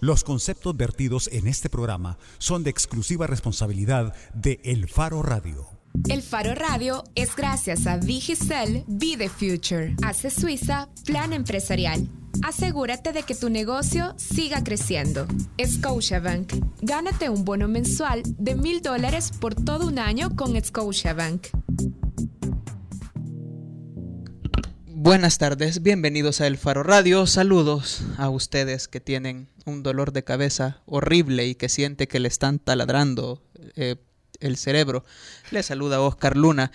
Los conceptos vertidos en este programa son de exclusiva responsabilidad de El Faro Radio. El Faro Radio es gracias a Digicel Be the Future, Hace Suiza Plan Empresarial. Asegúrate de que tu negocio siga creciendo. Scotiabank. Gánate un bono mensual de mil dólares por todo un año con Scotiabank. Buenas tardes, bienvenidos a El Faro Radio. Saludos a ustedes que tienen un dolor de cabeza horrible y que siente que le están taladrando eh, el cerebro. Le saluda Oscar Luna.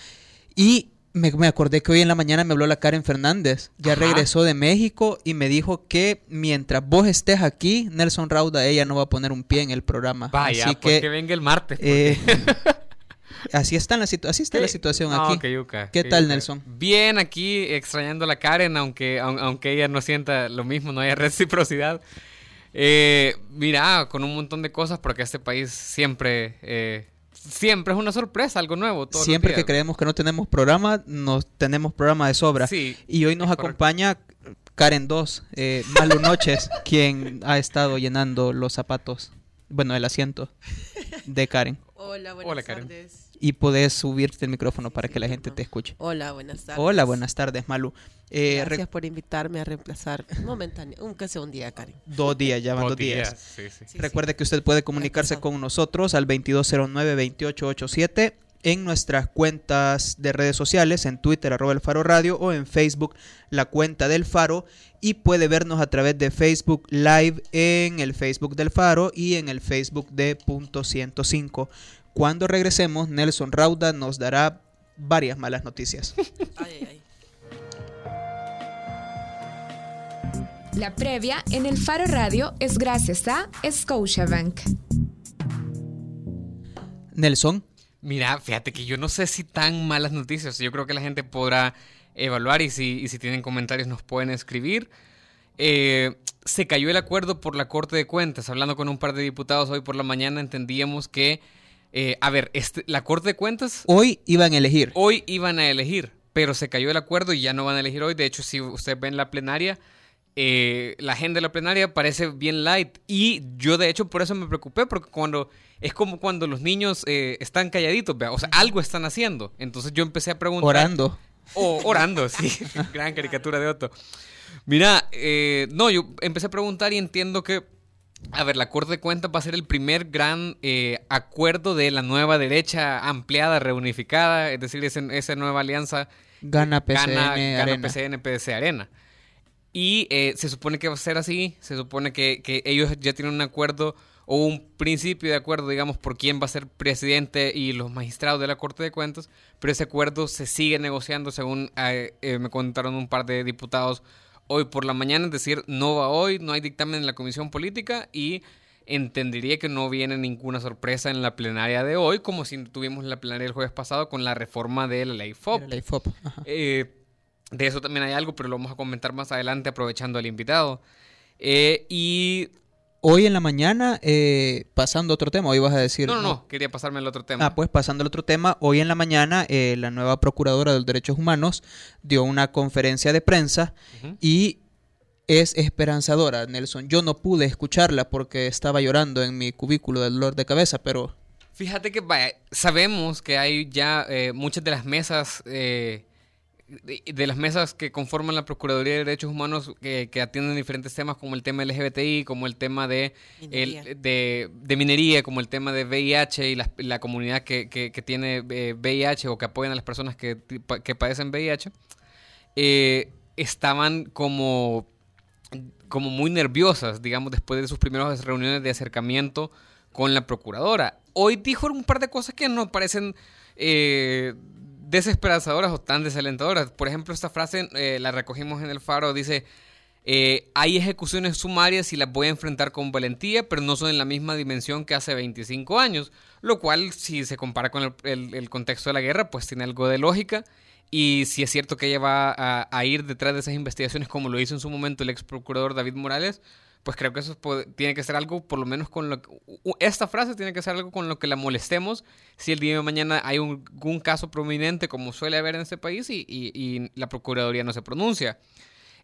Y me, acordé que hoy en la mañana me habló la Karen Fernández. Ya regresó de México y me dijo que mientras vos estés aquí, Nelson Rauda, ella no va a poner un pie en el programa. Vaya, Así que, que venga el martes. eh, así está, la, situ- así está la situación No, aquí. qué yuca, ¿Qué tal, yuca. Nelson? Bien, aquí extrañando a la Karen, aunque, aun- aunque ella no sienta lo mismo, no haya reciprocidad. Eh, mira, con un montón de cosas, porque este país siempre, eh, siempre es una sorpresa, algo nuevo. todos los Siempre que días. creemos que no tenemos programa, nos tenemos programa de sobra. Sí, Y hoy nos es correcto. acompaña Karen 2, eh, Malu Noches, quien ha estado llenando los zapatos, bueno, el asiento de Karen. Hola, buenas Hola, Karen. tardes. Y puedes subirte el micrófono para que la gente te escuche. Hola, buenas tardes. Hola, buenas tardes, Malu. Eh, Gracias por invitarme a reemplazar momentáneo, aunque sea un día, Karen. dos días, ya van Dos dos días. Sí, sí. Sí, Recuerde que usted puede comunicarse con nosotros al 2209-2887 en nuestras cuentas de redes sociales, en Twitter, arroba el Faro Radio, o en Facebook, la cuenta del Faro, y puede vernos a través de Facebook Live en el Facebook del Faro y en el Facebook de Punto 105. Cuando regresemos, Nelson Rauda nos dará varias malas noticias. Ay, ay, ay. La previa en el Faro Radio es gracias a Scotiabank. Nelson, Mira, fíjate que yo no sé si tan malas noticias. Yo creo que la gente podrá evaluar y si, y si tienen comentarios nos pueden escribir. Eh, se cayó el acuerdo por la Corte de Cuentas. Hablando con un par de diputados hoy por la mañana entendíamos que, eh, a ver, este, la Corte de Cuentas hoy iban a elegir. hoy iban a elegir, pero se cayó el acuerdo y ya no van a elegir hoy. De hecho, si ustedes ven la plenaria, eh, la agenda de la plenaria parece bien light. Y yo, de hecho, por eso me preocupé, porque cuando es como cuando los niños eh, están calladitos, vea, o sea, algo están haciendo. Entonces yo empecé a preguntar. Orando. O orando, sí. Gran caricatura de Otto. Mira, eh, no, yo empecé a preguntar y entiendo que, a ver, la Corte de Cuentas va a ser el primer gran eh, acuerdo de la nueva derecha ampliada, reunificada, es decir, ese- esa nueva alianza Gana PCN gana, gana Arena. PCN, PDC Arena. Y eh, se supone que va a ser así, se supone que, que ellos ya tienen un acuerdo o un principio de acuerdo, digamos, por quién va a ser presidente y los magistrados de la Corte de Cuentas, pero ese acuerdo se sigue negociando según eh, eh, me contaron un par de diputados hoy por la mañana, es decir, no va hoy, no hay dictamen en la Comisión Política y entendería que no viene ninguna sorpresa en la plenaria de hoy, como si tuvimos la plenaria el jueves pasado con la reforma de la ley FOP. La. Eh, de eso también hay algo, pero lo vamos a comentar más adelante aprovechando al invitado. Eh, y... Hoy en la mañana, eh, pasando a otro tema, hoy vas a decir... No, no, no, quería pasarme al otro tema. Ah, pues pasando al otro tema, hoy en la mañana eh, la nueva Procuradora de los Derechos Humanos dio una conferencia de prensa y es esperanzadora, Nelson. Yo no pude escucharla porque estaba llorando en mi cubículo del dolor de cabeza, pero Fíjate que vaya, sabemos que hay ya eh, muchas de las mesas... eh, de, de las mesas que conforman la Procuraduría de Derechos Humanos que, que atienden diferentes temas como el tema LGBTI, como el tema de Minería. el- de, de minería, como el tema de VIH y la, la comunidad que, que- que tiene eh, VIH o que apoyan a las personas que padecen VIH, eh, estaban como, como muy nerviosas, digamos, después de sus primeras reuniones de acercamiento con la procuradora. Hoy dijo un par de cosas que no parecen eh, desesperanzadoras o tan desalentadoras. Por ejemplo, esta frase eh, la recogimos en el faro, dice... Eh, hay ejecuciones sumarias y las voy a enfrentar con valentía, pero no son en la misma dimensión que hace 25 años, lo cual si se compara con el, contexto de la guerra, pues tiene algo de lógica. Y si es cierto que ella va a, a ir detrás de esas investigaciones como lo hizo en su momento el ex procurador David Morales, pues creo que eso pod- tiene que ser algo, por lo menos con lo que... Esta frase tiene que ser algo con lo que la molestemos si el día de mañana hay algún caso prominente como suele haber en este país y la Procuraduría no se pronuncia.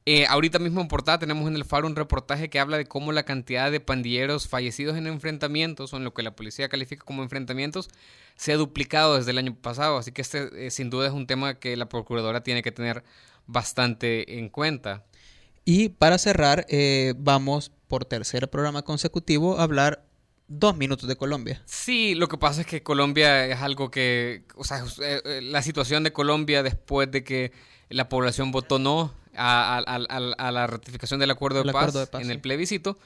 Eh, ahorita mismo en portada tenemos en el Faro un reportaje que habla de cómo la cantidad de pandilleros fallecidos en enfrentamientos, o en lo que la policía califica como enfrentamientos, se ha duplicado desde el año pasado. Así que este eh, sin duda es un tema que la Procuradora tiene que tener bastante en cuenta. Y para cerrar, eh, vamos por tercer programa consecutivo a hablar dos minutos de Colombia. Sí, lo que pasa es que Colombia es algo que, o sea, la situación de Colombia después de que la población votó no a, la ratificación del acuerdo de, paz, en el plebiscito.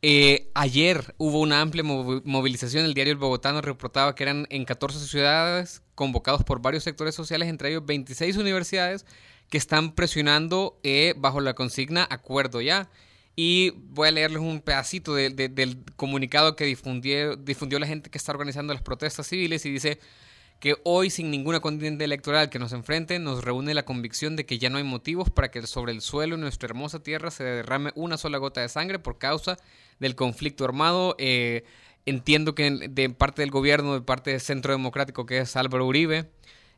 Eh, ayer hubo una amplia movilización. El diario El Bogotano reportaba que eran en 14 ciudades convocados por varios sectores sociales, entre ellos 26 universidades, que están presionando eh, bajo la consigna acuerdo ya. Y voy a leerles un pedacito del comunicado que difundió, la gente que está organizando las protestas civiles y dice, que hoy sin ninguna contienda electoral que nos enfrente nos reúne la convicción de que ya no hay motivos para que sobre el suelo de nuestra hermosa tierra se derrame una sola gota de sangre por causa del conflicto armado. Eh, entiendo que de parte del gobierno, de parte del Centro Democrático que es Álvaro Uribe,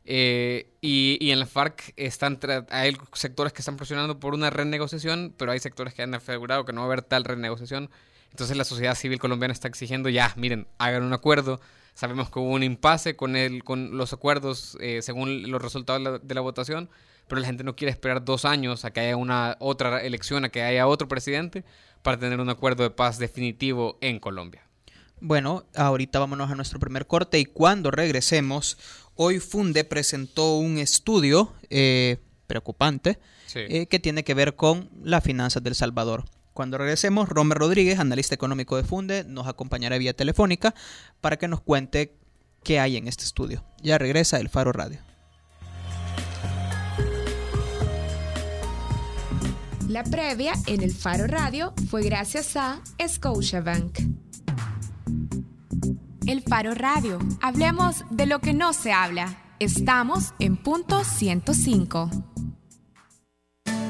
eh, y, en la FARC están hay sectores que están presionando por una renegociación, pero hay sectores que han asegurado que no va a haber tal renegociación. Entonces la sociedad civil colombiana está exigiendo ya, miren, hagan un acuerdo, Sabemos que hubo un impasse con, el, con los acuerdos eh, según los resultados de la, votación, pero la gente no quiere esperar dos años a que haya una otra elección, a que haya otro presidente para tener un acuerdo de paz definitivo en Colombia. Bueno, ahorita vámonos a nuestro primer corte y cuando regresemos, hoy Funde presentó un estudio eh, preocupante eh, que tiene que ver con las finanzas del Salvador. Cuando regresemos, Romer Rodríguez, analista económico de Funde, nos acompañará vía telefónica para que nos cuente qué hay en este estudio. Ya regresa el Faro Radio. La previa en el Faro Radio fue gracias a Scotiabank. El Faro Radio. Hablemos de lo que no se habla. Estamos en punto 105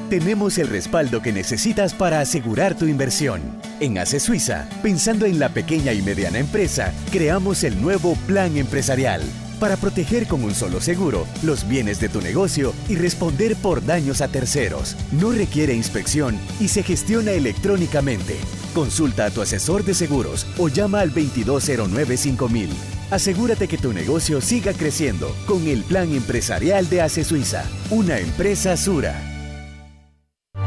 tenemos el respaldo que necesitas para asegurar tu inversión. En ACE Suiza, pensando en la pequeña y mediana empresa, creamos el nuevo Plan Empresarial para proteger con un solo seguro los bienes de tu negocio y responder por daños a terceros. No requiere inspección y se gestiona electrónicamente. Consulta a tu asesor de seguros o llama al 2209-5000. Asegúrate que tu negocio siga creciendo con el Plan Empresarial de ACE Suiza, una empresa Sura.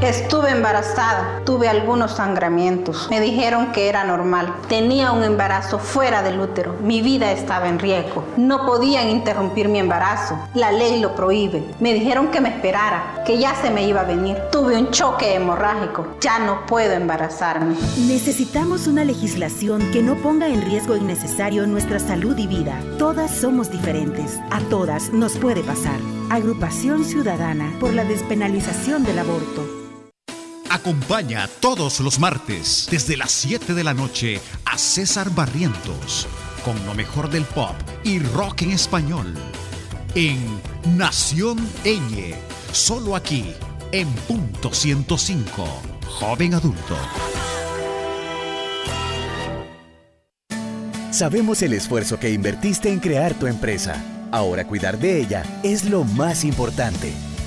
Estuve embarazada, tuve algunos sangramientos. Me dijeron que era normal. Tenía un embarazo fuera del útero. Mi vida estaba en riesgo. No podían interrumpir mi embarazo. La ley lo prohíbe. Me dijeron que me esperara, que ya se me iba a venir. Tuve un choque hemorrágico. Ya no puedo embarazarme. Necesitamos una legislación que no ponga en riesgo innecesario nuestra salud y vida. Todas somos diferentes. A todas nos puede pasar. Agrupación Ciudadana por la despenalización del aborto. Acompaña todos los martes desde las 7 de la noche a César Barrientos con lo mejor del pop y rock en español en Nación Eñe, solo aquí en punto 105, joven adulto. Sabemos el esfuerzo que invertiste en crear tu empresa. Ahora cuidar de ella es lo más importante.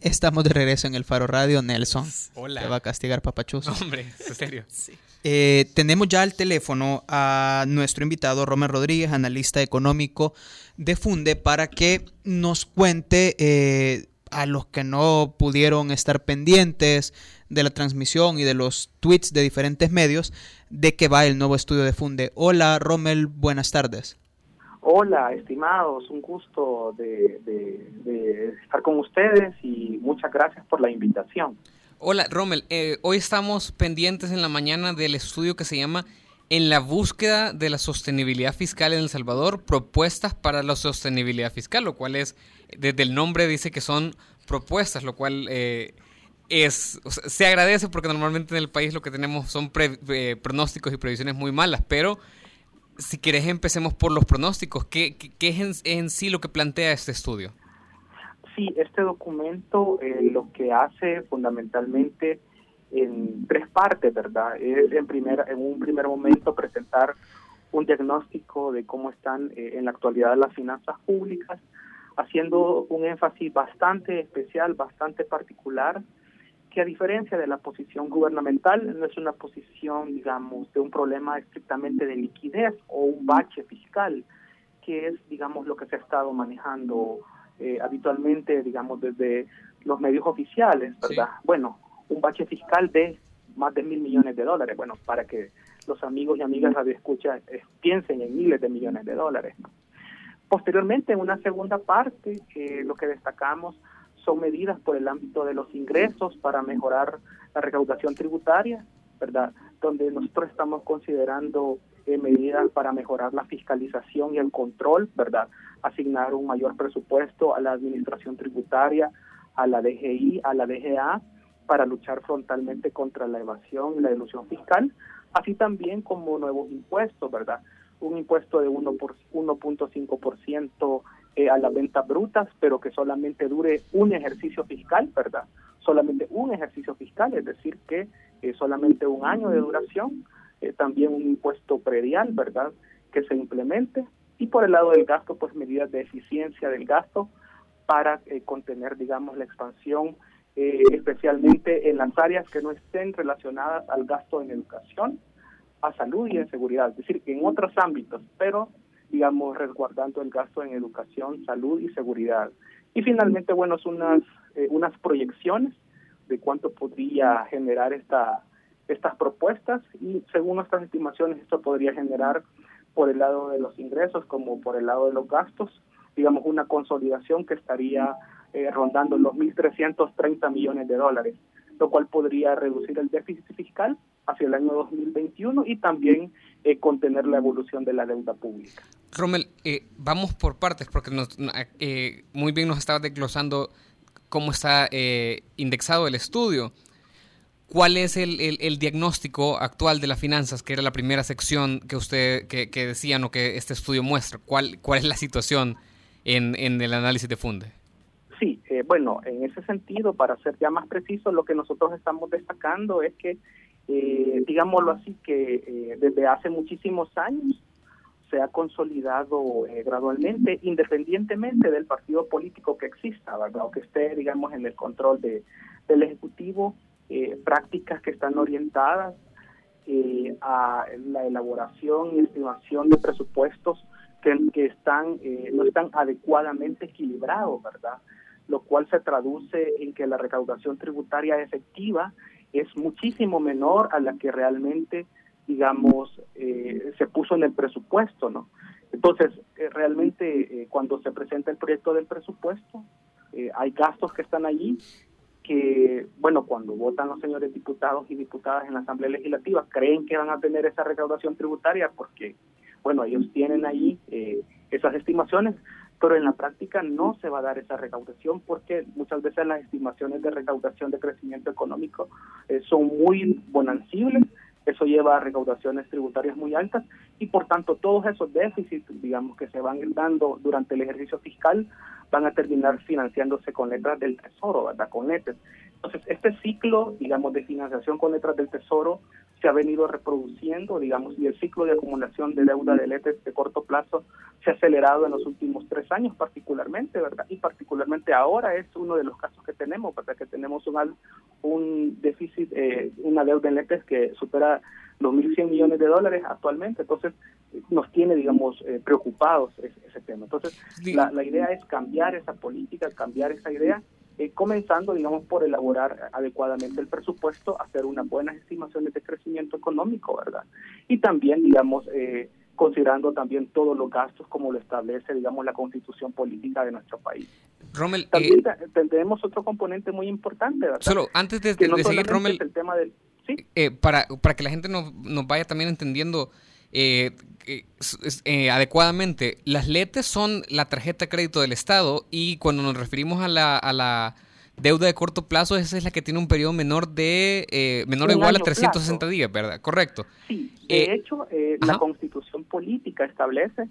Estamos de regreso en el Faro Radio, Nelson. Hola. Te va a castigar papachuzo. hombre, en serio. sí. Eh, tenemos ya al teléfono a nuestro invitado, Romer Rodríguez, analista económico de Funde, para que nos cuente eh, a los que no pudieron estar pendientes de la transmisión y de los tweets de diferentes medios de qué va el nuevo estudio de Funde. Hola, Rommel, buenas tardes. Hola, estimados, un gusto de, estar con ustedes y muchas gracias por la invitación. Hola, Rommel, eh, hoy estamos pendientes en la mañana del estudio que se llama En la búsqueda de la sostenibilidad fiscal en El Salvador, propuestas para la sostenibilidad fiscal, lo cual es, desde el nombre dice que son propuestas, lo cual... Eh, es, se agradece porque normalmente en el país lo que tenemos son eh, pronósticos y previsiones muy malas, pero si quieres empecemos por los pronósticos. ¿Qué, qué, es en, sí lo que plantea este estudio? Sí, este documento eh, lo que hace fundamentalmente en tres partes, ¿verdad? Es en, primera, en un primer momento presentar un diagnóstico de cómo están eh, en la actualidad las finanzas públicas, haciendo un énfasis bastante especial, bastante particular que a diferencia de la posición gubernamental, no es una posición, digamos, de un problema estrictamente de liquidez o un bache fiscal, que es, digamos, lo que se ha estado manejando eh, habitualmente, digamos, desde los medios oficiales, ¿verdad? Bueno, un bache fiscal de más de mil millones de dólares, bueno, para que los amigos y amigas de escucha eh, piensen en miles de millones de dólares. Posteriormente, en una segunda parte, eh, lo que destacamos son medidas por el ámbito de los ingresos para mejorar la recaudación tributaria, ¿verdad? Donde nosotros estamos considerando eh, medidas para mejorar la fiscalización y el control, ¿verdad? Asignar un mayor presupuesto a la administración tributaria, a la DGI, a la DGA, para luchar frontalmente contra la evasión y la ilusión fiscal, así también como nuevos impuestos, ¿verdad? Un impuesto de 1.5% eh, a las ventas brutas, pero que solamente dure un ejercicio fiscal, ¿verdad? Solamente un ejercicio fiscal, es decir, que eh, solamente un año de duración, eh, también un impuesto predial, ¿verdad? Que se implemente. Y por el lado del gasto, pues medidas de eficiencia del gasto para contener, digamos, la expansión, especialmente en las áreas que no estén relacionadas al gasto en educación, a salud y en seguridad, es decir, que en otros ámbitos, pero digamos, resguardando el gasto en educación, salud y seguridad. Y finalmente, bueno, son unas, eh, unas proyecciones de cuánto podría generar esta, estas propuestas y según nuestras estimaciones esto podría generar por el lado de los ingresos como por el lado de los gastos, digamos, una consolidación que estaría eh, rondando los 1.330 millones de dólares, lo cual podría reducir el déficit fiscal hacia el año 2021 y también eh, contener la evolución de la deuda pública. Rommel, eh, vamos por partes, porque eh, muy bien nos estaba desglosando cómo está indexado el estudio. ¿Cuál es el, diagnóstico actual de las finanzas, que era la primera sección que usted que, decían o que este estudio muestra? ¿Cuál, cuál es la situación en, en el análisis de Funde? Sí, bueno, en ese sentido, para ser ya más preciso, lo que nosotros estamos destacando es que eh, digámoslo así, que eh, desde hace muchísimos años se ha consolidado eh, gradualmente, independientemente del partido político que exista, ¿verdad? o que esté, digamos, en el control de, del Ejecutivo, eh, prácticas que están orientadas a la elaboración y estimación de presupuestos que, que están no están adecuadamente equilibrados, ¿verdad? Lo cual se traduce en que la recaudación tributaria efectiva es muchísimo menor a la que realmente, digamos, eh, se puso en el presupuesto, ¿no? Entonces, eh, realmente eh, cuando se presenta el proyecto del presupuesto, hay gastos que están allí que, bueno, cuando votan los señores diputados y diputadas en la Asamblea Legislativa, creen que van a tener esa recaudación tributaria porque, bueno, ellos tienen ahí esas estimaciones, pero en la práctica no se va a dar esa recaudación porque muchas veces las estimaciones de recaudación de crecimiento económico eh, son muy bonancibles, eso lleva a recaudaciones tributarias muy altas y por tanto todos esos déficits, digamos, que se van dando durante el ejercicio fiscal van a terminar financiándose con letras del tesoro, ¿verdad? Con letras. Entonces, este ciclo, digamos, de financiación con letras del tesoro se ha venido reproduciendo, digamos, y el ciclo de acumulación de deuda de letras de corto plazo se ha acelerado en los últimos tres años particularmente, ¿verdad? Y particularmente ahora es uno de los casos que tenemos, ¿verdad? Que tenemos un, un déficit, eh, una deuda en letras que supera los 1.100 millones de dólares actualmente, entonces nos tiene, digamos, eh, preocupados ese, tema. Entonces, la, la idea es cambiar esa política, cambiar esa idea eh, comenzando, digamos, por elaborar adecuadamente el presupuesto, hacer unas buenas estimaciones de crecimiento económico, ¿verdad? Y también, digamos, eh, considerando también todos los gastos como lo establece, digamos, la constitución política de nuestro país. Rommel, también eh, tendremos otro componente muy importante, ¿verdad? Solo antes de, seguir, Rommel, el tema del, ¿sí? para, para que la gente nos, nos vaya también entendiendo eh, eh, adecuadamente. Las LETES son la tarjeta de crédito del Estado y cuando nos referimos a la, a la deuda de corto plazo, esa es la que tiene un periodo menor de eh, menor o igual a 360 días, ¿verdad? Correcto. Sí, de eh, hecho, eh, la constitución política establece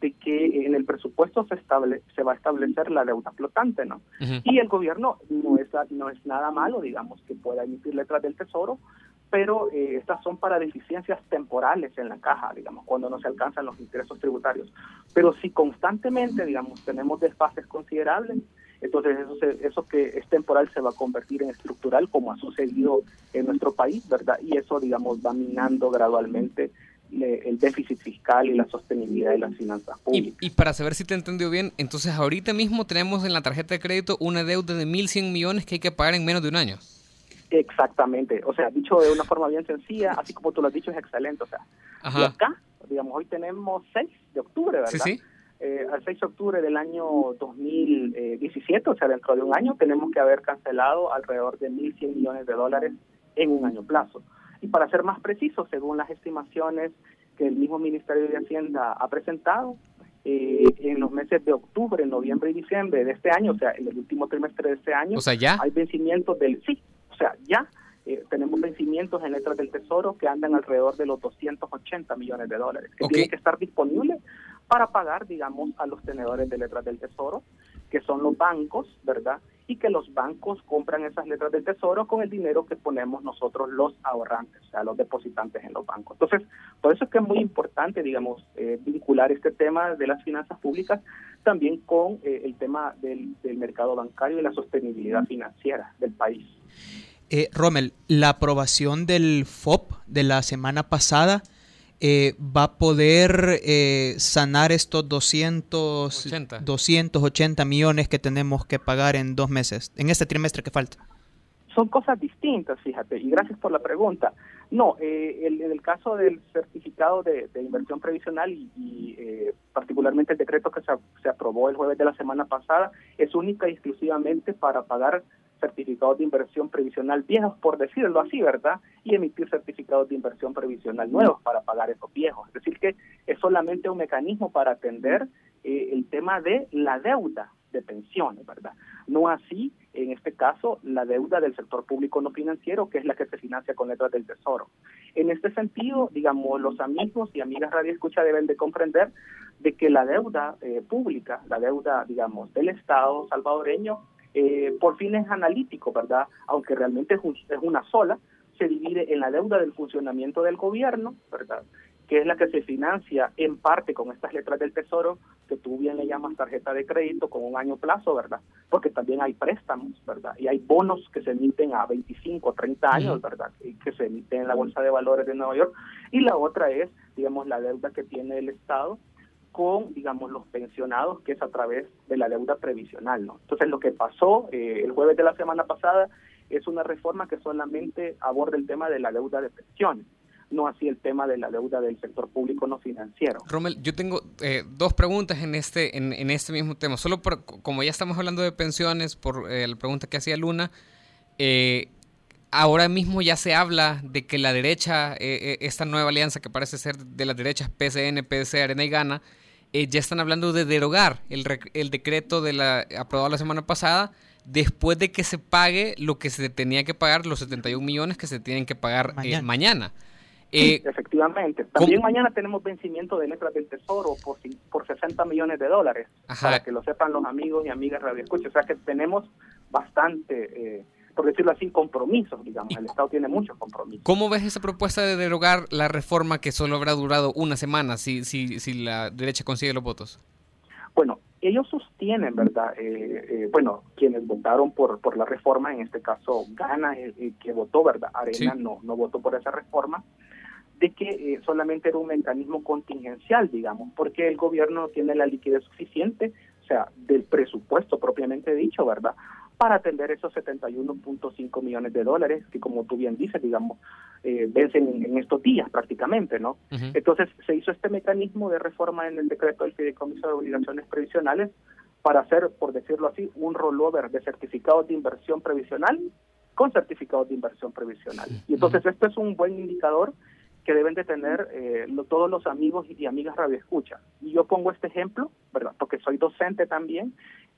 de que en el presupuesto se estable, se va a establecer la deuda flotante, ¿no? Y el gobierno no es no es nada malo, digamos, que pueda emitir letras del tesoro, pero eh, estas son para deficiencias temporales en la caja, digamos, cuando no se alcanzan los ingresos tributarios. Pero si constantemente, digamos, tenemos desfases considerables, entonces eso, eso que es temporal se va a convertir en estructural, como ha sucedido en nuestro país, ¿verdad? Y eso, digamos, va minando gradualmente el déficit fiscal y la sostenibilidad de las finanzas públicas. Y, para saber si te entendió bien, entonces ahorita mismo tenemos en la tarjeta de crédito una deuda de 1.100 millones que hay que pagar en menos de un año. Exactamente, o sea, dicho de una forma bien sencilla, así como tú lo has dicho, es excelente, o sea, y acá, digamos, hoy tenemos 6 de octubre, ¿verdad? Sí, sí. Eh, al 6 de octubre del año 2017, o sea, dentro de un año, tenemos que haber cancelado alrededor de 1.100 millones de dólares en un año plazo. Y para ser más preciso, según las estimaciones que el mismo Ministerio de Hacienda ha presentado, eh, en los meses de octubre, noviembre y diciembre de este año, o sea, en el último trimestre de este año, o sea, ¿ya? hay vencimientos del, sí, o sea, ya eh, tenemos vencimientos en letras del Tesoro que andan alrededor de los 280 millones de dólares, que tienen que estar disponibles para pagar, digamos, a los tenedores de letras del Tesoro, que son los bancos, ¿verdad? Y que los bancos compran esas letras del Tesoro con el dinero que ponemos nosotros los ahorrantes, o sea, los depositantes en los bancos. Entonces, por eso es que es muy importante, digamos, eh, vincular este tema de las finanzas públicas también con eh, el tema del, del mercado bancario y la sostenibilidad financiera del país. Eh, Rommel, la aprobación del FOP de la semana pasada eh, va a poder eh, sanar estos 200, 280 millones que tenemos que pagar en dos meses, en este trimestre que falta. Son cosas distintas, fíjate, y gracias por la pregunta. No, eh, en el caso del certificado de, inversión previsional y, particularmente el decreto que se, se aprobó el jueves de la semana pasada, es única y exclusivamente para pagar certificados de inversión previsional viejos, por decirlo así, ¿verdad? Y emitir certificados de inversión previsional nuevos para pagar esos viejos. Es decir, que es solamente un mecanismo para atender eh, el tema de la deuda de pensiones, ¿verdad? No así, en este caso, la deuda del sector público no financiero, que es la que se financia con letras del Tesoro. En este sentido, digamos, los amigos y amigas Radio Escucha deben de comprender de que la deuda eh, pública, la deuda, digamos, del Estado salvadoreño, eh, por fines analíticos, ¿verdad? Aunque realmente es, una sola, se divide en la deuda del funcionamiento del gobierno, ¿verdad? que es la que se financia en parte con estas letras del Tesoro, que tú bien le llamas tarjeta de crédito con un año plazo, ¿verdad? Porque también hay préstamos, ¿verdad? Y hay bonos que se emiten a 25, 30 años, ¿verdad? Y que se emiten en la Bolsa de Valores de Nueva York. Y la otra es, digamos, la deuda que tiene el Estado con, digamos, los pensionados, que es a través de la deuda previsional, ¿no? Entonces, lo que pasó eh, el jueves de la semana pasada es una reforma que solamente aborda el tema de la deuda de pensiones, no así el tema de la deuda del sector público no financiero. Rommel, yo tengo eh, dos preguntas en este, en, en, este mismo tema. Solo por, como ya estamos hablando de pensiones, por eh, la pregunta que hacía Luna, ahora mismo ya se habla de que la derecha, esta nueva alianza que parece ser de las derechas PCN, PDC, Arena y Gana, eh, ya están hablando de derogar el, el decreto de la aprobado la semana pasada después de que se pague lo que se tenía que pagar, los 71 millones que se tienen que pagar eh, mañana. Eh, efectivamente. También mañana tenemos vencimiento de letras del Tesoro por, por 60 millones de dólares, para que lo sepan los amigos y amigas Radio Escucha. O sea que tenemos bastante por decirlo así, compromisos, digamos. El Estado tiene muchos compromisos. ¿Cómo ves esa propuesta de derogar la reforma que solo habrá durado una semana si, si, si la derecha consigue los votos? Bueno, ellos sostienen, ¿verdad? Eh, eh, bueno, quienes votaron por, por la reforma, en este caso Gana, el, que votó, ¿verdad? Arena no, no votó por esa reforma, de que eh, solamente era un mecanismo contingencial, digamos, porque el gobierno tiene la liquidez suficiente, o sea, del presupuesto propiamente dicho, ¿verdad? Para atender esos 71.5 millones de dólares que, como tú bien dices, digamos, eh, vencen en, estos días prácticamente, ¿no? Entonces se hizo este mecanismo de reforma en el decreto del Fideicomiso de Obligaciones Previsionales para hacer, por decirlo así, un rollover de certificados de inversión previsional con certificados de inversión previsional. Y entonces esto es un buen indicador que deben de tener eh, todos los amigos y amigas radio escucha. Y yo pongo este ejemplo, ¿verdad? Porque soy docente también,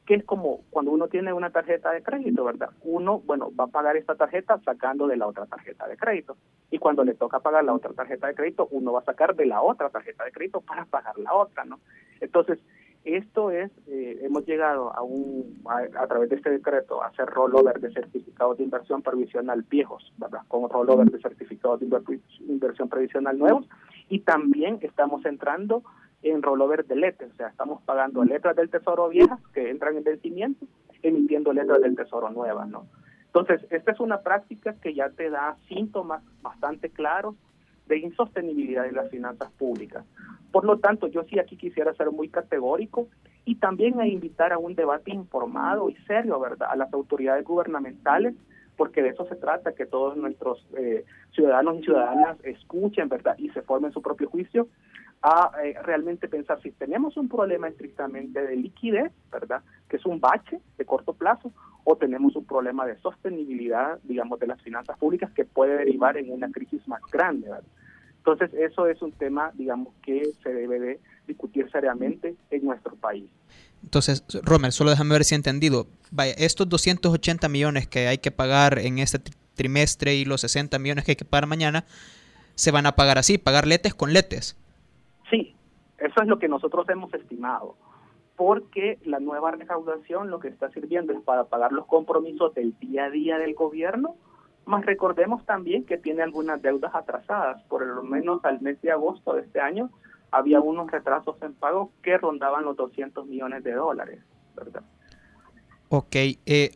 que es como cuando uno tiene una tarjeta de crédito, ¿verdad? Uno, bueno, va a pagar esta tarjeta sacando de la otra tarjeta de crédito. Y cuando le toca pagar la otra tarjeta de crédito, uno va a sacar de la otra tarjeta de crédito para pagar la otra, ¿no? Entonces, esto es, eh, hemos llegado a un, a, través de este decreto, a hacer rollover de certificados de inversión previsional viejos, ¿verdad? Con rollover de certificados de inversión previsional nuevos. Y también estamos entrando en rollover de letras, o sea, estamos pagando letras del tesoro viejas que entran en vencimiento, emitiendo letras del tesoro nuevas, ¿no? Entonces, esta es una práctica que ya te da síntomas bastante claros de insostenibilidad de las finanzas públicas. Por lo tanto, yo sí aquí quisiera ser muy categórico y también a invitar a un debate informado y serio, ¿verdad?, a las autoridades gubernamentales, porque de eso se trata, que todos nuestros eh, ciudadanos y ciudadanas escuchen, ¿verdad?, y se formen su propio juicio a eh, realmente pensar si tenemos un problema estrictamente de liquidez, ¿verdad? Que es un bache de corto plazo, o tenemos un problema de sostenibilidad, digamos, de las finanzas públicas que puede derivar en una crisis más grande, ¿verdad? Entonces, eso es un tema, digamos, que se debe de discutir seriamente en nuestro país. Entonces, Romer, solo déjame ver si he entendido. Vaya, estos 280 millones que hay que pagar en este trimestre y los 60 millones que hay que pagar mañana, se van a pagar así, pagar letes con letes. Sí, eso es lo que nosotros hemos estimado, porque la nueva recaudación lo que está sirviendo es para pagar los compromisos del día a día del gobierno, más recordemos también que tiene algunas deudas atrasadas, por lo menos al mes de agosto de este año había unos retrasos en pago que rondaban los 200 millones de dólares, ¿verdad? Ok, eh,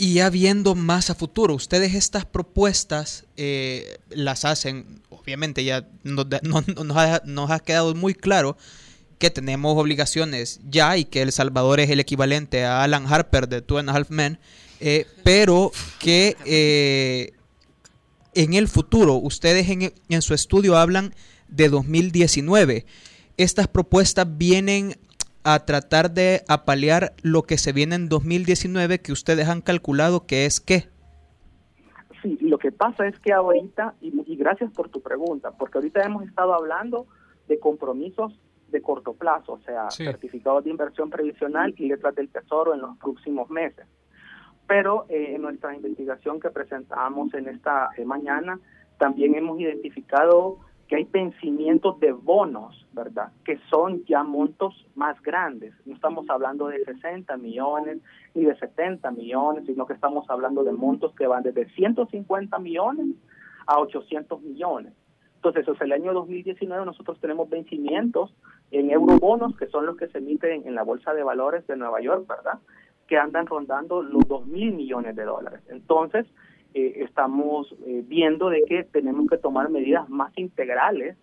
y ya viendo más a futuro, ustedes estas propuestas eh, las hacen, obviamente ya nos, nos, ha, quedado muy claro que tenemos obligaciones ya y que El Salvador es el equivalente a Alan Harper de Two and a Half Men, eh, pero que eh, en el futuro, ustedes en, en su estudio hablan de 2019. Estas propuestas vienen a tratar de apalear lo que se viene en 2019 que ustedes han calculado que es qué? Sí, lo que pasa es que ahorita, y, gracias por tu pregunta, porque ahorita hemos estado hablando de compromisos de corto plazo, o sea, certificados de inversión previsional y letras del tesoro en los próximos meses. Pero eh, en nuestra investigación que presentamos en esta eh, mañana, también hemos identificado que hay vencimientos de bonos, ¿verdad? Que son ya montos más grandes. No estamos hablando de 60 millones ni de 70 millones, sino que estamos hablando de montos que van desde 150 millones a 800 millones. Entonces, es el año 2019 nosotros tenemos vencimientos en eurobonos, que son los que se emiten en la Bolsa de Valores de Nueva York, ¿verdad? Que andan rondando los 2 mil millones de dólares. Entonces, eh, estamos eh, viendo de que tenemos que tomar medidas más integrales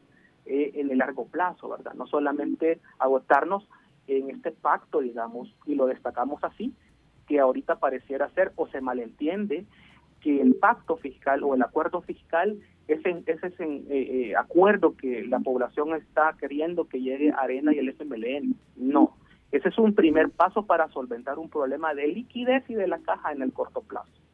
eh, en el largo plazo, ¿verdad? No solamente agotarnos en este pacto, digamos, y lo destacamos así, que ahorita pareciera ser o se malentiende que el pacto fiscal o el acuerdo fiscal es, ese acuerdo que la población está queriendo que llegue Arena y el FMLN. No, ese es un primer paso para solventar un problema de liquidez y de la caja en el corto plazo.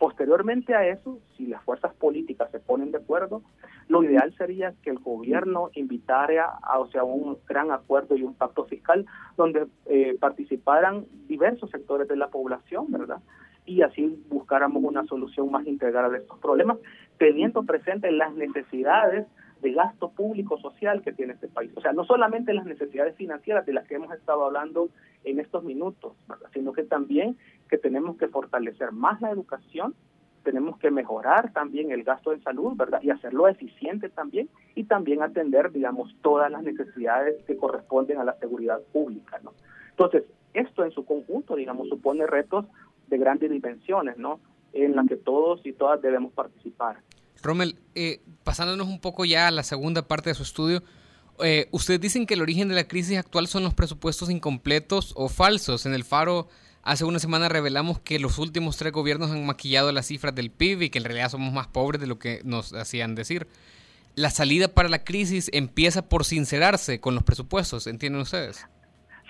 Posteriormente a eso, si las fuerzas políticas se ponen de acuerdo, lo ideal sería que el gobierno invitara a o sea, un gran acuerdo y un pacto fiscal donde eh, participaran diversos sectores de la población, ¿verdad? Y así buscáramos una solución más integral de estos problemas, teniendo presente las necesidades de gasto público social que tiene este país. O sea, no solamente las necesidades financieras de las que hemos estado hablando en estos minutos, sino que también que tenemos que fortalecer más la educación, tenemos que mejorar también el gasto de salud, ¿verdad? Y hacerlo eficiente también y también atender, digamos, todas las necesidades que corresponden a la seguridad pública, ¿no? Entonces, esto en su conjunto, digamos, supone retos de grandes dimensiones, ¿no? En las que todos y todas debemos participar. Rommel, eh, pasándonos un poco ya a la segunda parte de su estudio, eh, ustedes dicen que el origen de la crisis actual son los presupuestos incompletos o falsos. En el Faro hace una semana revelamos que los últimos tres gobiernos han maquillado las cifras del PIB y que en realidad somos más pobres de lo que nos hacían decir. La salida para la crisis empieza por sincerarse con los presupuestos, ¿entienden ustedes?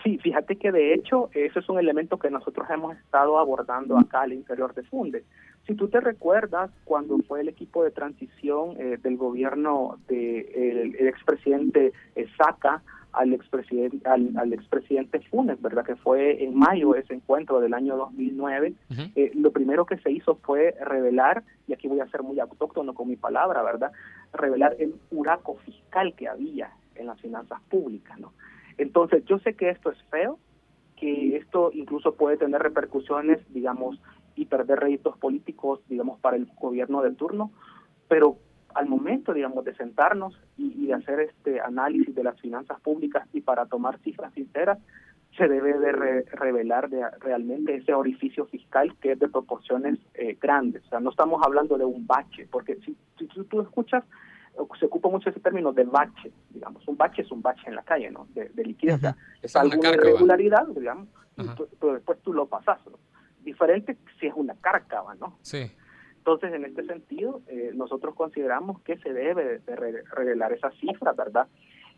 Sí, fíjate que de hecho ese es un elemento que nosotros hemos estado abordando acá al interior de Funde. Si tú te recuerdas, cuando fue el equipo de transición eh, del gobierno del de el expresidente Saca al expresidente, al, al expresidente Funes, ¿verdad? Que fue en mayo ese encuentro del año 2009. Eh, lo primero que se hizo fue revelar, y aquí voy a ser muy autóctono con mi palabra, ¿verdad? Revelar el huraco fiscal que había en las finanzas públicas, ¿no? Entonces, yo sé que esto es feo, que esto incluso puede tener repercusiones, digamos, y perder réditos políticos, digamos, para el gobierno de turno, pero al momento, digamos, de sentarnos y, de hacer este análisis de las finanzas públicas y para tomar cifras sinceras, se debe de revelar de, realmente ese orificio fiscal que es de proporciones eh, grandes. O sea, no estamos hablando de un bache, porque si, si tú escuchas, se ocupa mucho ese término de bache, digamos. Un bache es un bache en la calle, ¿no? De, liquidez. Es alguna irregularidad, digamos, pero después tú lo pasas, ¿no? Diferente si es una cárcava, ¿no? Sí. Entonces, en este sentido, eh, nosotros consideramos que se debe de revelar esa cifra, ¿verdad?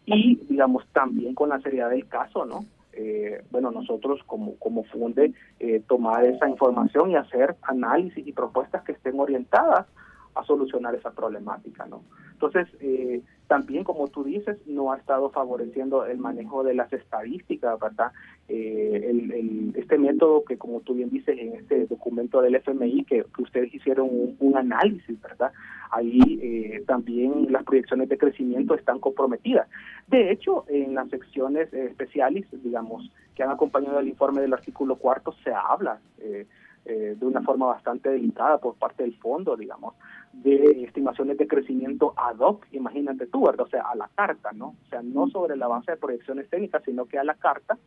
Y, digamos, también con la seriedad del caso, ¿no? Eh, bueno, nosotros como, como funde eh, tomar esa información y hacer análisis y propuestas que estén orientadas a solucionar esa problemática, ¿no? Entonces, eh, también, como tú dices, no ha estado favoreciendo el manejo de las estadísticas, ¿verdad? Eh, el, este método que, como tú bien dices, en este documento del FMI, que, ustedes hicieron un, análisis, ¿verdad? Ahí eh, también las proyecciones de crecimiento están comprometidas. De hecho, en las secciones especiales, digamos, que han acompañado el informe del artículo cuarto, se habla de una forma bastante delicada por parte del fondo, digamos, de estimaciones de crecimiento ad hoc, imagínate tú, ¿verdad? O sea, a la carta, ¿no? O sea, no sobre la base de proyecciones técnicas, sino que a la carta.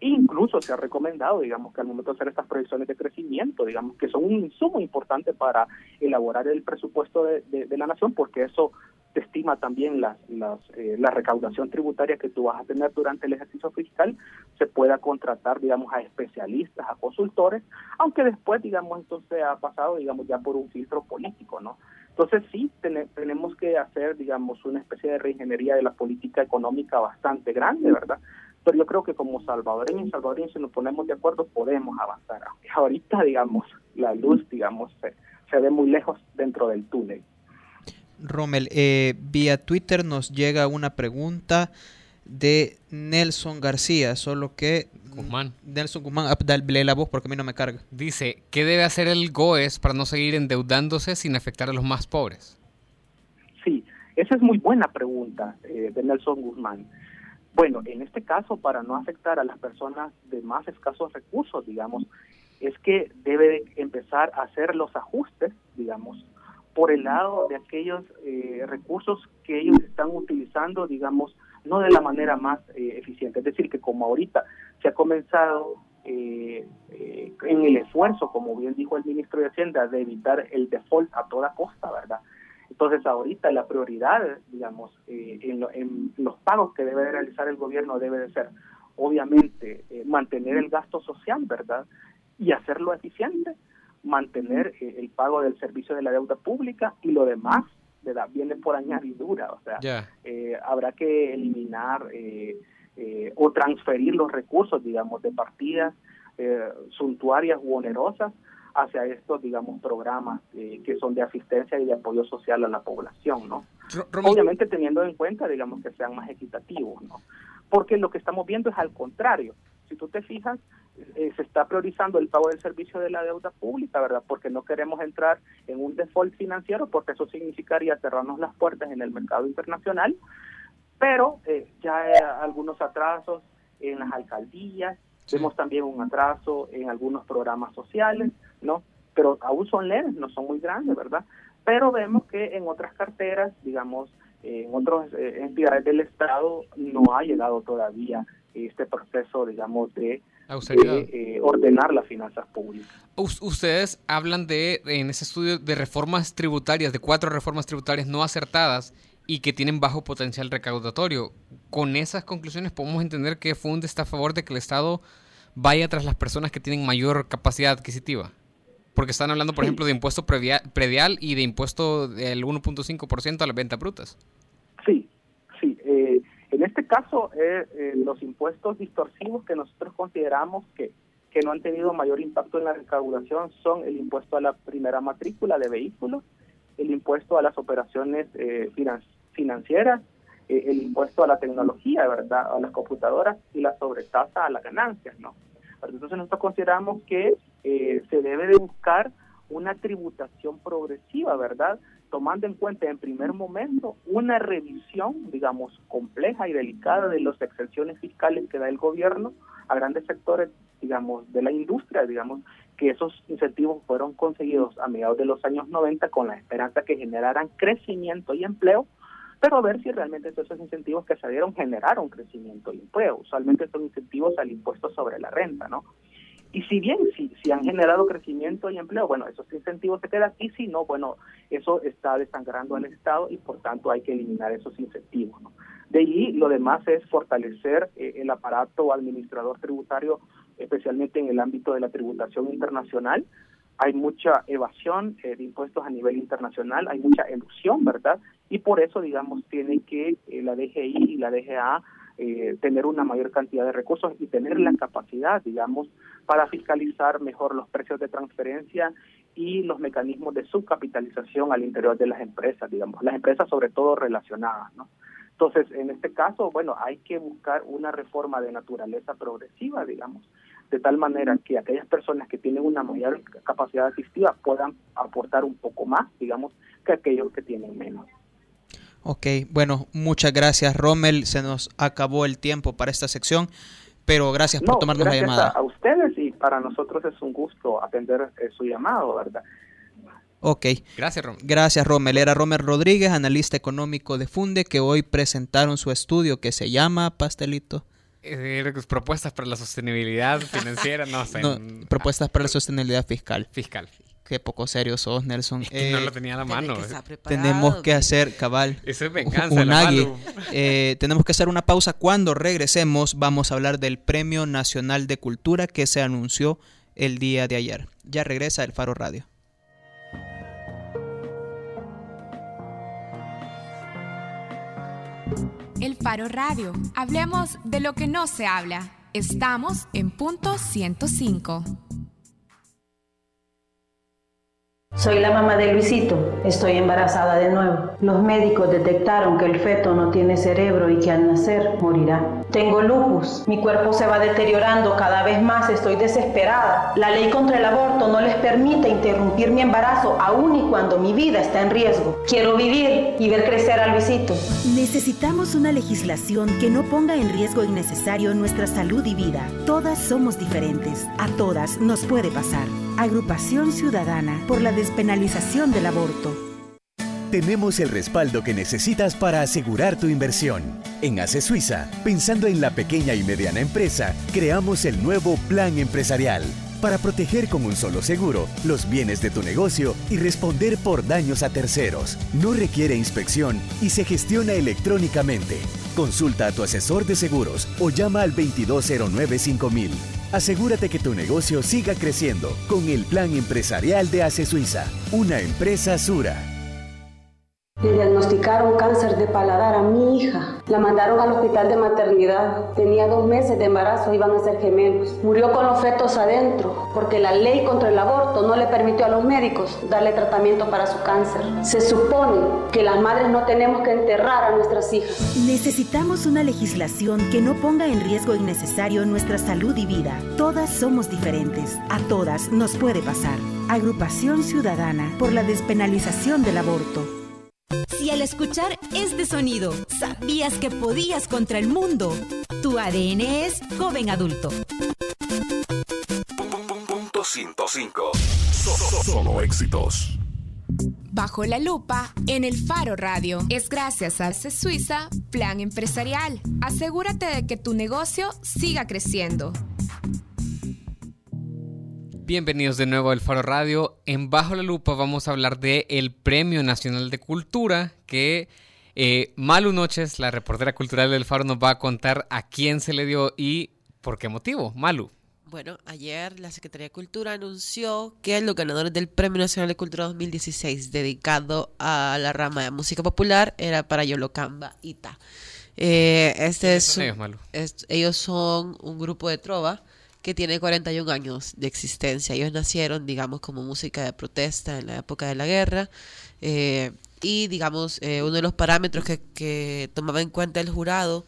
Incluso se ha recomendado, digamos, que al momento de hacer estas proyecciones de crecimiento, digamos, que son un insumo importante para elaborar el presupuesto de, de la nación, porque eso te estima también las, las, eh, la recaudación tributaria que tú vas a tener durante el ejercicio fiscal, se pueda contratar, digamos, a especialistas, a consultores, aunque después, digamos, entonces ha pasado, digamos, ya por un filtro político, ¿no? Entonces sí, tenemos que hacer, digamos, una especie de reingeniería de la política económica bastante grande, ¿verdad? Pero yo creo que como salvadoreños y salvadoreños, si nos ponemos de acuerdo, podemos avanzar. Ahorita, digamos, la luz, digamos, se ve muy lejos dentro del túnel. Rommel, eh, vía Twitter nos llega una pregunta de Nelson García, solo que... Guzmán. Nelson Guzmán, ah, lee la voz porque a mí no me carga. Dice, ¿qué debe hacer el GOES para no seguir endeudándose sin afectar a los más pobres? Sí, esa es muy buena pregunta eh, de Nelson Guzmán. Bueno, en este caso, para no afectar a las personas de más escasos recursos, digamos, es que debe empezar a hacer los ajustes, digamos, por el lado de aquellos eh, recursos que ellos están utilizando, digamos, no de la manera más eh, eficiente. Es decir, que como ahorita se ha comenzado eh, en el esfuerzo, como bien dijo el ministro de Hacienda, de evitar el default a toda costa, ¿verdad? Entonces ahorita la prioridad, digamos, en, en, los pagos que debe realizar el gobierno debe de ser, obviamente, mantener el gasto social, ¿verdad? Y hacerlo eficiente mantener eh, el pago del servicio de la deuda pública y lo demás ¿verdad? viene por añadidura, o sea, eh, habrá que eliminar eh, o transferir los recursos, digamos, de partidas suntuarias u onerosas hacia estos, digamos, programas que son de asistencia y de apoyo social a la población, ¿no? Obviamente teniendo en cuenta, digamos, que sean más equitativos, ¿no? Porque lo que estamos viendo es al contrario. Si tú te fijas, eh, se está priorizando el pago del servicio de la deuda pública, ¿verdad? Porque no queremos entrar en un default financiero, porque eso significaría cerrarnos las puertas en el mercado internacional, pero eh, ya hay algunos atrasos en las alcaldías, vemos también un atraso en algunos programas sociales, ¿no? Pero aún son leves, no son muy grandes, ¿verdad? Pero vemos que en otras carteras, digamos, en otras eh, entidades del Estado no ha llegado todavía este proceso, digamos, de eh, ordenar las finanzas públicas. ustedes hablan de, en ese estudio, de reformas tributarias, de cuatro reformas tributarias no acertadas y que tienen bajo potencial recaudatorio. Con esas conclusiones podemos entender que FUND está a favor de que el Estado vaya tras las personas que tienen mayor capacidad adquisitiva. Porque están hablando, por ejemplo, de impuesto predial y de impuesto del 1.5% a las ventas brutas. Sí, sí. Eh, en este caso, eh, eh, los impuestos distorsivos que nosotros consideramos que, que no han tenido mayor impacto en la recaudación son el impuesto a la primera matrícula de vehículos, el impuesto a las operaciones eh, financieras eh, el impuesto a la tecnología, ¿verdad? A las computadoras y la sobretasa a las ganancias, ¿no? Entonces nosotros consideramos que eh, se debe de buscar una tributación progresiva, ¿verdad? Tomando en cuenta en primer momento una revisión, digamos, compleja y delicada de las exenciones fiscales que da el gobierno a grandes sectores, digamos, de la industria, digamos, que esos incentivos fueron conseguidos a mediados de los años 90 con la esperanza que generaran crecimiento y empleo, pero ver si realmente esos incentivos que se dieron generaron crecimiento y empleo. Usualmente son incentivos al impuesto sobre la renta, ¿no? Y si bien si, han generado crecimiento y empleo, bueno, esos incentivos se quedan y si no, bueno, eso está desangrando al Estado y por tanto hay que eliminar esos incentivos. ¿no? De allí lo demás es fortalecer eh, el aparato administrador tributario, especialmente en el ámbito de la tributación internacional. Hay mucha evasión eh, de impuestos a nivel internacional, hay mucha elusión, ¿verdad? Y por eso, digamos, tiene que eh, la DGI y la DGA tener una mayor cantidad de recursos y tener la capacidad, digamos, para fiscalizar mejor los precios de transferencia y los mecanismos de subcapitalización al interior de las empresas, digamos, las empresas sobre todo relacionadas, ¿no? Entonces, en este caso, bueno, hay que buscar una reforma de naturaleza progresiva, digamos, de tal manera que aquellas personas que tienen una mayor capacidad asistiva puedan aportar un poco más, digamos, que aquellos que tienen menos. Ok, bueno, muchas gracias Rommel, se nos acabó el tiempo para esta sección, pero gracias por tomarnos la llamada. A, a ustedes y para nosotros es un gusto atender eh, su llamado, ¿verdad? Ok. Gracias, Rommel. Gracias, Rommel. Era Rommel Rodríguez, analista económico de Funde, que hoy presentaron su estudio que se llama Pastelito. Eh, propuestas para la sostenibilidad financiera, no propuestas para la sostenibilidad fiscal. Fiscal. Qué poco serio sos, Nelson. Eh, no lo tenía a la mano. tenemos que hacer, cabal, Eso es venganza. Un, eh, tenemos que hacer una pausa. Cuando regresemos, vamos a hablar del Premio Nacional de Cultura que se anunció el día de ayer. Ya regresa el Faro Radio. El Faro Radio. Hablemos de lo que no se habla. Estamos en punto 105. Soy la mamá de Luisito. Estoy embarazada de nuevo. Los médicos detectaron que el feto no tiene cerebro y que al nacer morirá. Tengo lupus. Mi cuerpo se va deteriorando cada vez más. Estoy desesperada. La ley contra el aborto no les permite interrumpir mi embarazo aun y cuando mi vida está en riesgo. Quiero vivir y ver crecer a Luisito. Necesitamos una legislación que no ponga en riesgo innecesario nuestra salud y vida. Todas somos diferentes. A todas nos puede pasar. Agrupación Ciudadana por la despenalización del aborto. Tenemos el respaldo que necesitas para asegurar tu inversión. En ACE Suiza, pensando en la pequeña y mediana empresa, creamos el nuevo Plan Empresarial para proteger con un solo seguro los bienes de tu negocio y responder por daños a terceros. No requiere inspección y se gestiona electrónicamente. Consulta a tu asesor de seguros o llama al 2209 5000. Asegúrate que tu negocio siga creciendo con el plan empresarial de ACE Suiza, una empresa Sura. Le diagnosticaron cáncer de paladar a mi hija. La mandaron al hospital de maternidad. Tenía dos meses de embarazo, iban a ser gemelos. Murió con los fetos adentro, porque la ley contra el aborto no le permitió a los médicos darle tratamiento para su cáncer. Se supone que las madres no tenemos que enterrar a nuestras hijas. Necesitamos una legislación que no ponga en riesgo innecesario nuestra salud y vida. Todas somos diferentes. A todas nos puede pasar. Agrupación Ciudadana por la despenalización del aborto. Si al escuchar este sonido sabías que podías contra el mundo, tu ADN es joven adulto. Punto 105. Solo éxitos. Bajo la lupa en el Faro Radio. Es gracias a C Suiza Plan Empresarial. Asegúrate de que tu negocio siga creciendo. Bienvenidos de nuevo al Faro Radio. En Bajo la Lupa vamos a hablar del el Premio Nacional de Cultura que eh, Malu Noches, la reportera cultural del Faro, nos va a contar a quién se le dio y por qué motivo. Malu. Bueno, ayer la Secretaría de Cultura anunció que los ganadores del Premio Nacional de Cultura 2016 dedicado a la rama de música popular era para Yolocamba Ita. Eh, este es, son ellos, Malu? es- ellos son un grupo de trova que tiene 41 años de existencia. Ellos nacieron, digamos, como música de protesta en la época de la guerra. Eh, y digamos, eh, uno de los parámetros que, tomaba en cuenta el jurado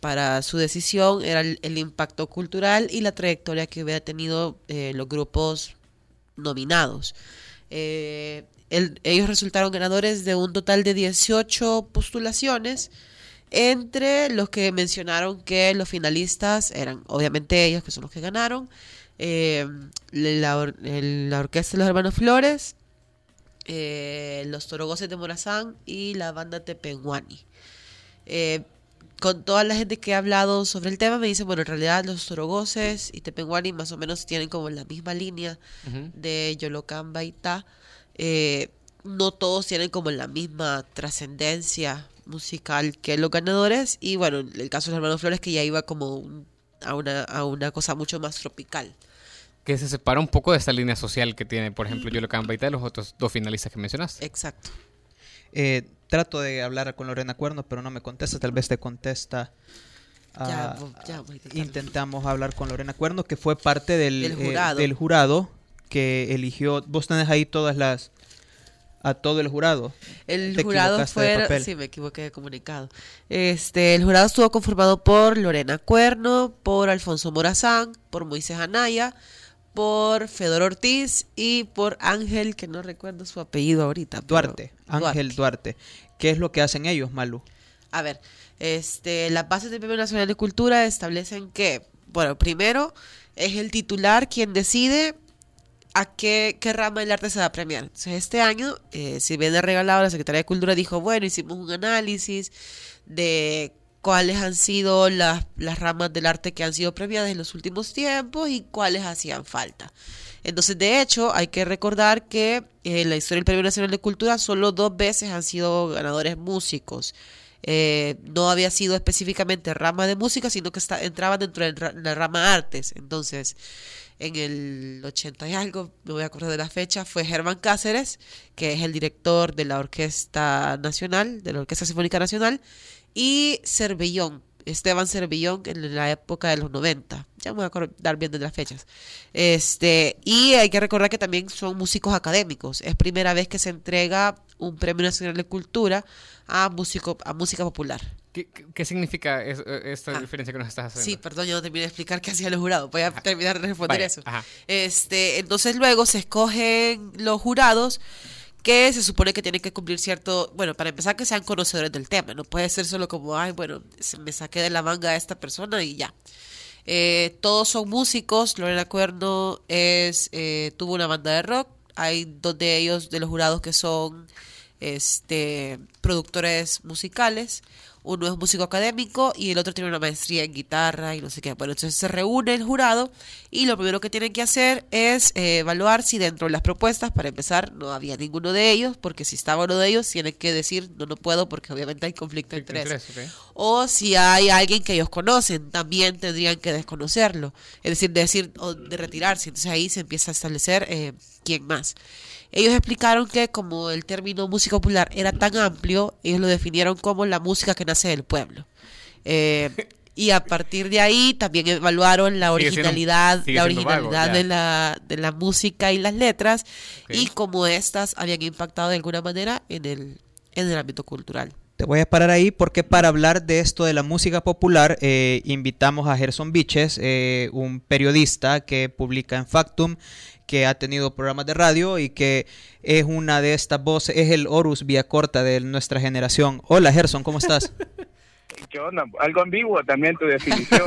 para su decisión era el, impacto cultural y la trayectoria que hubiera tenido eh, los grupos nominados. Ellos resultaron ganadores de un total de 18 postulaciones, entre los que mencionaron que los finalistas eran obviamente ellos, que son los que ganaron, la, la Orquesta de los Hermanos Flores, eh, los Torogoces de Morazán y la banda Tepenguani. Eh, con toda la gente que he hablado sobre el tema me dicen, bueno, en realidad los Torogoces y Tepenguani más o menos tienen como la misma línea de Yolocamba y Ta. Eh, no todos tienen como la misma trascendencia musical que los ganadores y bueno, el caso de los hermanos Flores que ya iba como a, una, a una cosa mucho más tropical que se separa un poco de esta línea social que tiene, por ejemplo, Yolo Cambaita y los otros dos finalistas que mencionaste. Exacto. Eh, trato de hablar con Lorena Cuerno, pero no me contesta, tal vez te contesta. ya, ya intentamos hablar con Lorena Cuerno, que fue parte del, eh, del jurado que eligió. Vos tenés ahí todas las a todo el jurado. El jurado fue, sí, me equivoqué de comunicado. Este, el jurado estuvo conformado por Lorena Cuerno, por Alfonso Morazán, por Moisés Anaya, por Fedor Ortiz y por Ángel, que no recuerdo su apellido ahorita. Duarte, Ángel Duarte. ¿Qué es lo que hacen ellos, Malu? A ver, este, las bases del Premio Nacional de Cultura establecen que, bueno, primero es el titular quien decide a qué, qué rama del arte se va a premiar. Entonces, este año, eh, si viene regalado, la Secretaría de Cultura dijo, bueno, hicimos un análisis de cuáles han sido las, las ramas del arte que han sido premiadas en los últimos tiempos y cuáles hacían falta. Entonces, de hecho, hay que recordar que en eh, la historia del Premio Nacional de Cultura solo dos veces han sido ganadores músicos. Eh, no había sido específicamente rama de música, sino que está, entraban dentro de la rama artes. Entonces, en el 80 y algo, me voy a acordar de la fecha, fue Germán Cáceres, que es el director de la Orquesta Nacional, de la Orquesta Sinfónica Nacional, y Cervellón, Esteban Cervellón en la época de los 90. Ya me voy a acordar bien de las fechas. Este, y hay que recordar que también son músicos académicos. Es primera vez que se entrega un Premio Nacional de Cultura a, músico, a música popular. ¿Qué, significa esta ah, diferencia que nos estás haciendo? Sí, perdón, yo no terminé de explicar qué hacía el jurado. Voy a terminar de responder eso. Este, entonces luego se escogen los jurados que se supone que tienen que cumplir cierto, bueno, para empezar que sean conocedores del tema, no puede ser solo como, ay, bueno, se me saqué de la manga a esta persona y ya. Eh, todos son músicos, Lorena Cuerno es, eh, tuvo una banda de rock, hay dos de ellos, de los jurados que son este, productores musicales, uno es músico académico y el otro tiene una maestría en guitarra y no sé qué. Bueno, entonces se reúne el jurado y lo primero que tienen que hacer es eh, evaluar si dentro de las propuestas, para empezar, no había ninguno de ellos, porque si estaba uno de ellos, tienen que decir, no, no puedo porque obviamente hay conflicto de interés. O si hay alguien que ellos conocen, también tendrían que desconocerlo. Es decir, decir o de retirarse. Entonces ahí se empieza a establecer eh, quién más. Ellos explicaron que como el término música popular era tan amplio, ellos lo definieron como la música que nace del pueblo. Eh, y a partir de ahí también evaluaron la originalidad, la originalidad de, la, de la música y las letras y cómo estas habían impactado de alguna manera en el, en el ámbito cultural. Te voy a parar ahí porque para hablar de esto de la música popular eh, invitamos a Gerson Biches, eh, un periodista que publica en Factum que ha tenido programas de radio y que es una de estas voces, es el Horus vía corta de nuestra generación. Hola Gerson, ¿cómo estás? ¿Qué onda? Algo ambiguo también tu definición.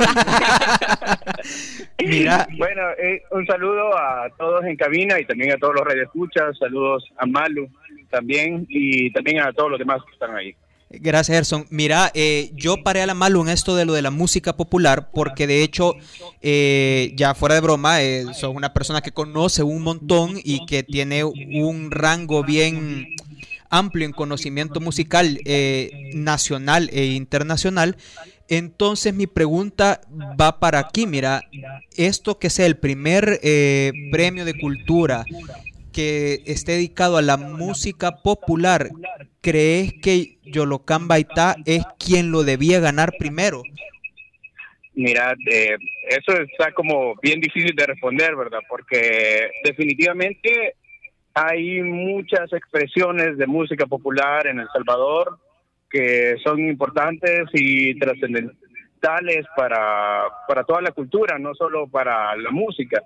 Mira. Bueno, eh, un saludo a todos en cabina y también a todos los radioescuchas, saludos a Malu también y también a todos los demás que están ahí. Gracias, Gerson. Mira, eh, yo paré a la malo en esto de lo de la música popular, porque de hecho, eh, ya fuera de broma, eh, sos una persona que conoce un montón y que tiene un rango bien amplio en conocimiento musical eh, nacional e internacional. Entonces mi pregunta va para aquí, mira, esto que sea el primer premio de cultura que esté dedicado a la música popular, ¿crees que Yolocán Baitá es quien lo debía ganar primero? Mira, eh, eso está como bien difícil de responder, ¿verdad? Porque definitivamente hay muchas expresiones de música popular en El Salvador que son importantes y trascendentales para, para toda la cultura, no solo para la música.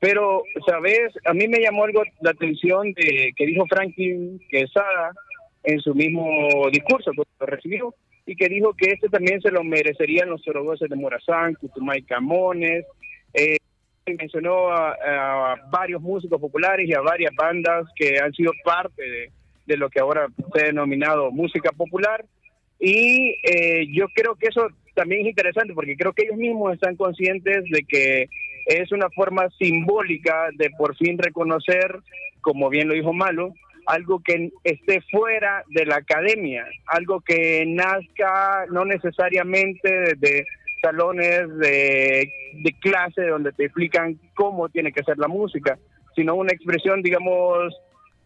Pero, ¿sabes? A mí me llamó algo la atención de que dijo Franklin Quesada en su mismo discurso que recibió y que dijo que este también se lo merecerían los sorogoces de Morazán, Cutumay Camones, eh, mencionó a, varios músicos populares y a varias bandas que han sido parte de, de lo que ahora se ha denominado música popular. Y eh, yo creo que eso también es interesante porque creo que ellos mismos están conscientes de que es una forma simbólica de por fin reconocer, como bien lo dijo Malo, algo que esté fuera de la academia, algo que nazca no necesariamente desde salones de, de clase donde te explican cómo tiene que ser la música, sino una expresión, digamos,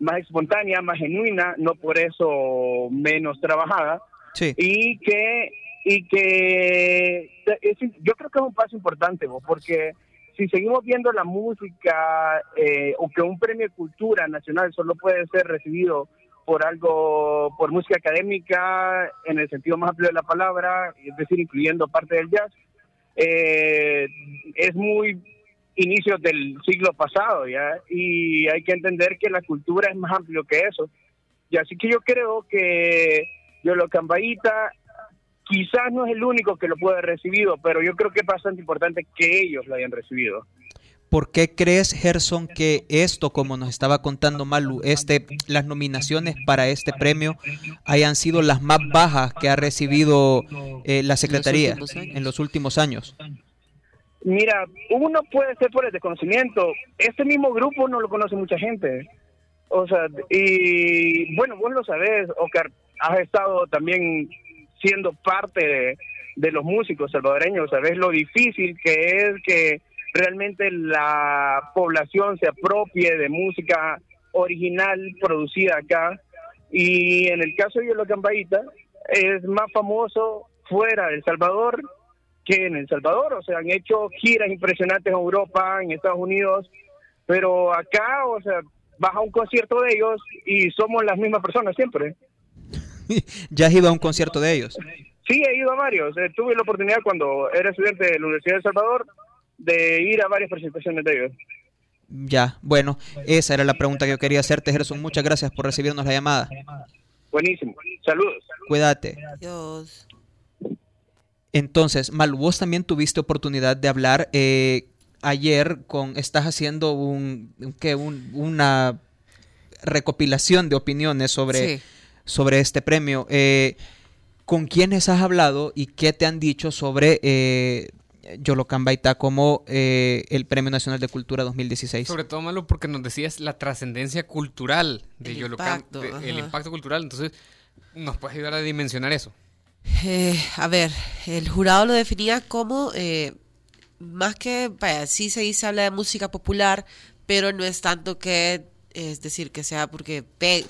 más espontánea, más genuina, no por eso menos trabajada, y que y que yo creo que es un paso importante, porque si seguimos viendo la música eh, o que un premio de cultura nacional solo puede ser recibido por algo, por música académica en el sentido más amplio de la palabra, es decir, incluyendo parte del jazz, eh, es muy inicios del siglo pasado, ¿ya? Y hay que entender que la cultura es más amplio que eso. Y así que yo creo que Yolo Cambaíta quizás no es el único que lo puede haber recibido, pero yo creo que es bastante importante que ellos lo hayan recibido. ¿Por qué crees, Gerson, que esto, como nos estaba contando Malu, este, las nominaciones para este premio hayan sido las más bajas que ha recibido eh, la Secretaría en los últimos años? Mira, uno puede ser por el desconocimiento. Este mismo grupo no lo conoce mucha gente. O sea, y bueno, vos lo sabés, Oscar, has estado también siendo parte de, los músicos salvadoreños, sabes lo difícil que es que realmente la población se apropie de música original producida acá. Y en el caso de Yolo Cambaíta, es más famoso fuera de El Salvador que en El Salvador. O sea, han hecho giras impresionantes en Europa, en Estados Unidos, pero acá, o sea, baja un concierto de ellos y somos las mismas personas siempre. ¿Ya has ido a un concierto de ellos? Sí, he ido a varios. Eh, tuve la oportunidad cuando era estudiante de la Universidad de El Salvador de ir a varias presentaciones de ellos. Ya, bueno, esa era la pregunta que yo quería hacerte, Gerson. Muchas gracias por recibirnos la llamada. Buenísimo. Saludos. Cuídate. Adiós. Entonces, Mal, vos también tuviste oportunidad de hablar eh, ayer con, estás haciendo un, ¿qué? una recopilación de opiniones sobre, sobre este premio. Eh, ¿Con quiénes has hablado y qué te han dicho sobre eh, Yolocan Baita como eh, el Premio Nacional de Cultura 2016? Sobre todo, Malo, porque nos decías la trascendencia cultural de El el impacto cultural. Entonces, ¿nos puedes ayudar a dimensionar eso? Eh, a ver, el jurado lo definía como, eh, más que, vaya, sí se dice, habla de música popular, pero no es tanto que, es decir, que sea porque,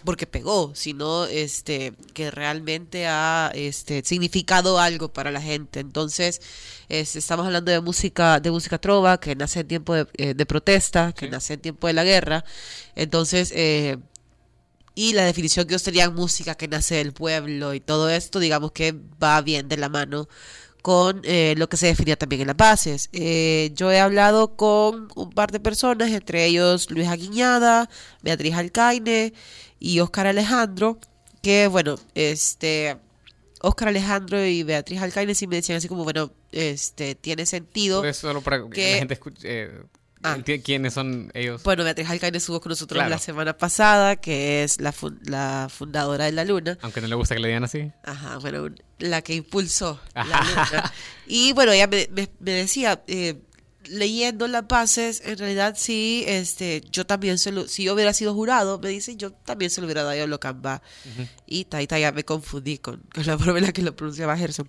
porque pegó, sino este, que realmente ha este, significado algo para la gente. Entonces, este, estamos hablando de música, de música trova, que nace en tiempo de, eh, de protesta, que nace en tiempo de la guerra. Entonces, eh, y la definición que ellos tenían música que nace del pueblo y todo esto, digamos que va bien de la mano con eh, lo que se definía también en las bases. Eh, yo he hablado con un par de personas, entre ellos Luis Aguiñada, Beatriz Alcaine y Oscar Alejandro, que bueno, este Oscar Alejandro y Beatriz Alcaine sí me decían así como, bueno, este tiene sentido. Eso solo para que la gente escuche, eh, Ah. ¿Quiénes son ellos? Bueno, Beatriz Alcaine estuvo con nosotros Claro. la semana pasada, que es la, fun- la fundadora de La Luna. Aunque no le gusta que le digan así. Ajá, bueno, la que impulsó la luna. Y bueno, ella me, me- me decía, eh, leyendo las bases, en realidad sí, este, yo también se lo, si yo hubiera sido jurado, me dice, yo también se lo hubiera dado a Locamba. Y Taita ya me confundí con, con la forma en la que lo pronunciaba Gerson.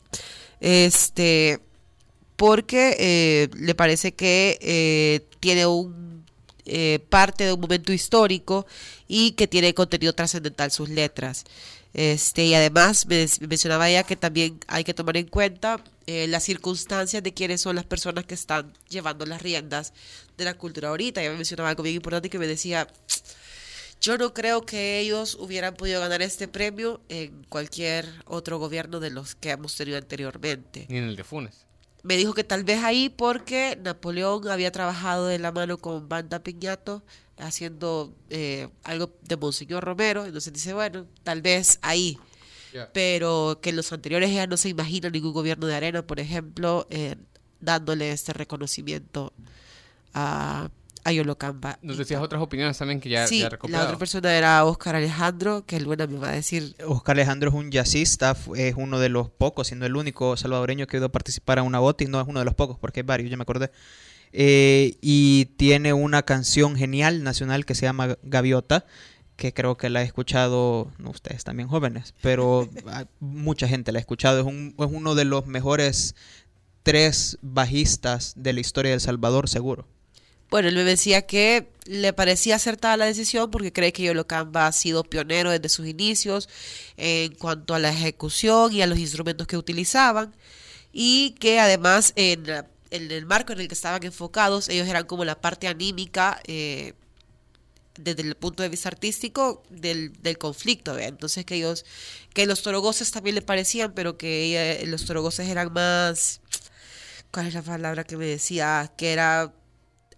Este, porque eh, le parece que eh, tiene un eh, parte de un momento histórico y que tiene contenido trascendental sus letras. Este, y además me mencionaba ella que también hay que tomar en cuenta eh, las circunstancias de quiénes son las personas que están llevando las riendas de la cultura ahorita. Ella me mencionaba algo bien importante que me decía, Yo no creo que ellos hubieran podido ganar este premio en cualquier otro gobierno de los que hemos tenido anteriormente. Ni en el de Funes. Me dijo que tal vez ahí porque Napoleón había trabajado de la mano con Banda Piñato haciendo eh, algo de Monseñor Romero, entonces dice, bueno, tal vez ahí. Pero que los anteriores ya no se imagina ningún gobierno de arena, por ejemplo, eh, dándole este reconocimiento a, a Yolocamba. Nos decías otras opiniones también que ya, Sí, ya la otra persona era Oscar Alejandro, que el buena me va a decir Oscar Alejandro es un jazzista, es uno de los pocos, siendo el único salvadoreño que ha ido a participar a una botis, no es uno de los pocos, porque hay varios, ya me acordé. Eh, y tiene una canción genial nacional que se llama Gaviota, que creo que la he escuchado, no, ustedes también jóvenes, pero mucha gente la ha escuchado. Es, un- es uno de los mejores tres bajistas de la historia de El Salvador, seguro. Bueno, él me decía que le parecía acertada la decisión porque cree que Yolocamba ha sido pionero desde sus inicios en cuanto a la ejecución y a los instrumentos que utilizaban y que además en, el marco en el que estaban enfocados ellos eran como la parte anímica eh, desde el punto de vista artístico del, del conflicto, entonces que ellos, que los torogoces también le parecían, pero que ella- los torogoces eran más, ¿cuál es la palabra que me decía? Que era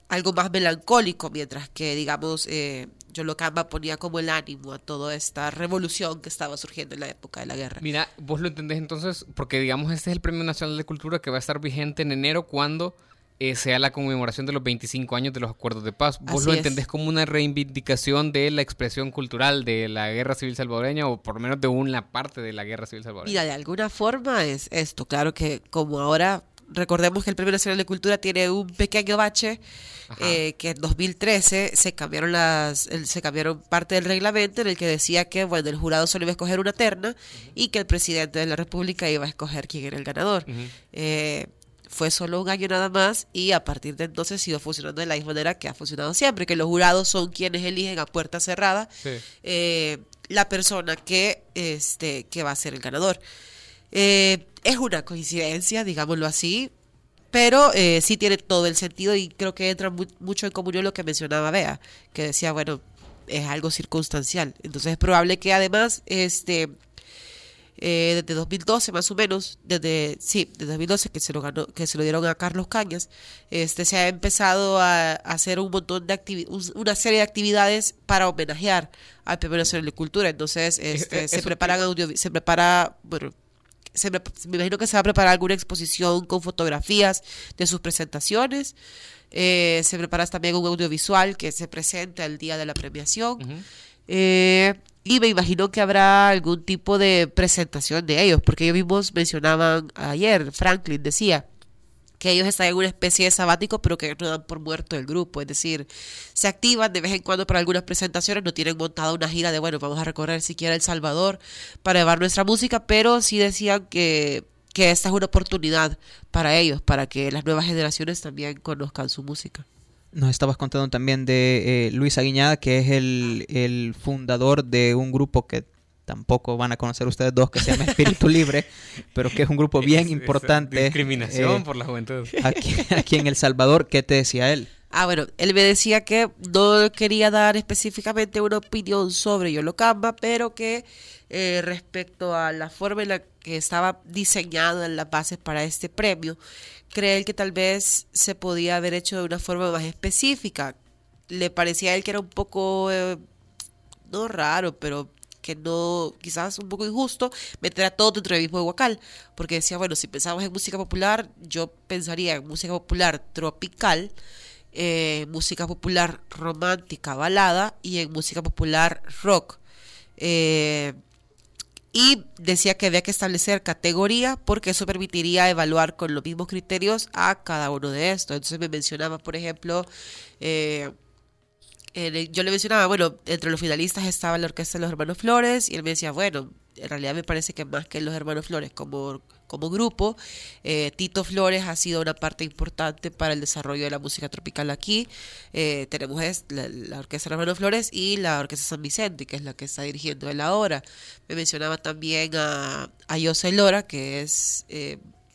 algo más melancólico, mientras que, digamos, eh, Yolocamba ponía como el ánimo a toda esta revolución que estaba surgiendo en la época de la guerra. Mira, vos lo entendés entonces, porque digamos este es el Premio Nacional de Cultura que va a estar vigente en enero cuando eh, sea la conmemoración de los 25 años de los acuerdos de paz. ¿Vos Así lo es. entendés como una reivindicación de la expresión cultural de la guerra civil salvadoreña o por lo menos de una parte de la guerra civil salvadoreña? Mira, de alguna forma es esto. Claro que como ahora recordemos que el Premio Nacional de Cultura tiene un pequeño bache, eh, que en 2013 se cambiaron las, se cambiaron parte del reglamento en el que decía que bueno el jurado solo iba a escoger una terna y que el presidente de la República iba a escoger quién era el ganador. Eh, fue solo un año nada más y a partir de entonces sido funcionando de la misma manera que ha funcionado siempre, que los jurados son quienes eligen a puerta cerrada Sí. eh, la persona que, este, que va a ser el ganador. Eh, es una coincidencia, digámoslo así, pero eh, sí tiene todo el sentido y creo que entra mu- mucho en comunión lo que mencionaba Bea, que decía, bueno, es algo circunstancial. Entonces es probable que además, este, eh, desde 2012 más o menos, desde sí, desde 2012 que se lo ganó, que se lo dieron a Carlos Cañas, este se ha empezado a, a hacer un montón de una serie de actividades para homenajear al Premio Nacional de Cultura. Entonces, este, eh, se eso preparan audio, se prepara, bueno, se me, me imagino que se va a preparar alguna exposición con fotografías de sus presentaciones. Eh, se prepara también un audiovisual que se presenta el día de la premiación. Eh, y me imagino que habrá algún tipo de presentación de ellos, porque ellos mismos mencionaban ayer, Franklin decía que ellos están en una especie de sabático, pero que no dan por muerto el grupo, es decir, se activan de vez en cuando para algunas presentaciones, no tienen montada una gira de, bueno, vamos a recorrer siquiera El Salvador para llevar nuestra música, pero sí decían que, que esta es una oportunidad para ellos, para que las nuevas generaciones también conozcan su música. Nos estabas contando también de eh, Luis Aguiñada, que es el, el fundador de un grupo que tampoco van a conocer ustedes dos, que se llama Espíritu Libre, pero que es un grupo bien Es- es importante. discriminación eh, por la juventud. Aquí, aquí en El Salvador, ¿qué te decía él? Ah, bueno, él me decía que no quería dar específicamente una opinión sobre Yolocamba, pero que eh, respecto a la forma en la que estaba diseñada en las bases para este premio, cree él que tal vez se podía haber hecho de una forma más específica. Le parecía a él que era un poco, eh, no raro, pero que no, quizás un poco injusto, meter a todo dentro del mismo Huacal, porque decía, bueno, si pensamos en música popular, yo pensaría en música popular tropical, eh, música popular romántica, balada, y en música popular rock. Eh, y decía que había que establecer categoría porque eso permitiría evaluar con los mismos criterios a cada uno de estos. Entonces me mencionaba, por ejemplo, eh, el- yo le mencionaba, bueno, entre los finalistas estaba la orquesta de los hermanos Flores y él me decía, bueno, en realidad me parece que más que los hermanos Flores como, como grupo, eh, Tito Flores ha sido una parte importante para el desarrollo de la música tropical aquí. Eh, tenemos la, la orquesta de los hermanos Flores y la orquesta San Vicente, que es la que está dirigiendo él ahora. Me mencionaba también a, a José Lora, que es...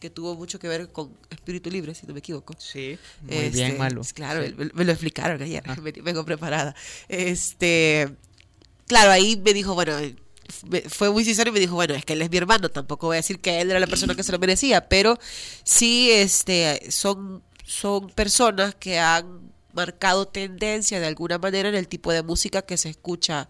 que tuvo mucho que ver con Espíritu Libre, si no me equivoco. Sí, muy bien, Malu. Claro, Sí. me, me lo explicaron ayer, Ah. me- vengo preparada. Este, claro, ahí me dijo, bueno, fue muy sincero y me dijo, bueno, es que él es mi hermano, tampoco voy a decir que él era la persona que se lo merecía, pero sí este, son, son personas que han marcado tendencia de alguna manera en el tipo de música que se escucha.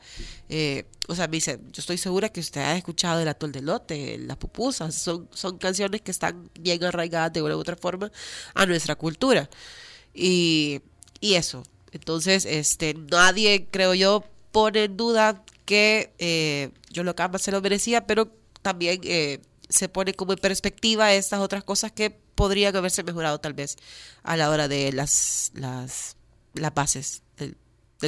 Eh, o sea, me dice, yo estoy segura que usted ha escuchado el atol de lote, las pupusas, son, son canciones que están bien arraigadas de una u otra forma a nuestra cultura. Y, y eso. Entonces, este, nadie, creo yo, pone en duda que eh, yo lo que se lo merecía, pero también eh, se pone como en perspectiva estas otras cosas que podrían haberse mejorado tal vez a la hora de las, las, las bases del,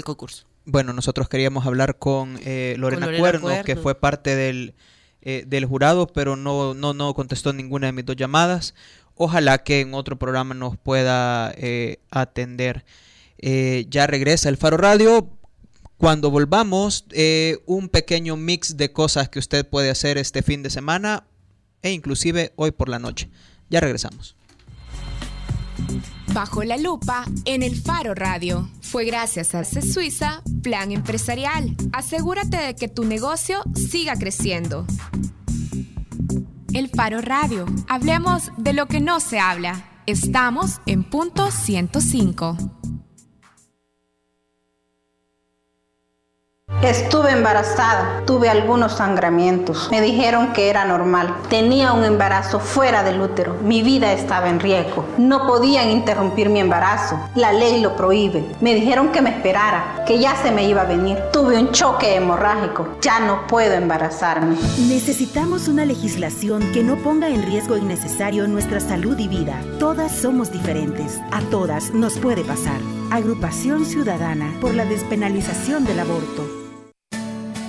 concurso. Bueno, nosotros queríamos hablar con, eh, Lorena, Cuerno, que fue parte del, eh, del jurado, pero no, no, no contestó ninguna de mis dos llamadas. Ojalá que en otro programa nos pueda eh, atender. ya regresa el Faro Radio. Cuando volvamos, un pequeño mix de cosas que usted puede hacer este fin de semana e inclusive hoy por la noche. Ya regresamos. Bajo la lupa en el Faro Radio. Fue gracias a C Suiza Plan Empresarial. Asegúrate de que tu negocio siga creciendo. El Faro Radio. Hablemos de lo que no se habla. Estamos en punto 105. Estuve embarazada, tuve algunos sangramientos. Me dijeron que era normal. Tenía un embarazo fuera del útero. Mi vida estaba en riesgo. No podían interrumpir mi embarazo. La ley lo prohíbe. Me dijeron que me esperara, que ya se me iba a venir. Tuve un choque hemorrágico. Ya no puedo embarazarme. Necesitamos una legislación que no ponga en riesgo innecesario nuestra salud y vida. Todas somos diferentes. A todas nos puede pasar. Agrupación Ciudadana por la despenalización del aborto.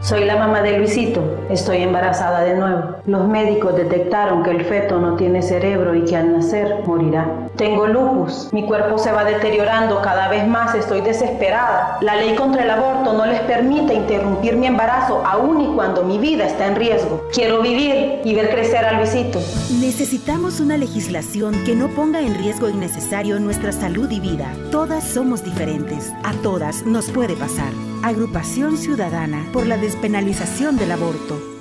Soy la mamá de Luisito. Estoy embarazada de nuevo. Los médicos detectaron que el feto no tiene cerebro y que al nacer morirá. Tengo lupus. Mi cuerpo se va deteriorando cada vez más. Estoy desesperada. La ley contra el aborto no les permite interrumpir mi embarazo aun y cuando mi vida está en riesgo. Quiero vivir y ver crecer a Luisito. Necesitamos una legislación que no ponga en riesgo innecesario nuestra salud y vida. Todas somos diferentes. A todas nos puede pasar. Agrupación Ciudadana por la despenalización del aborto.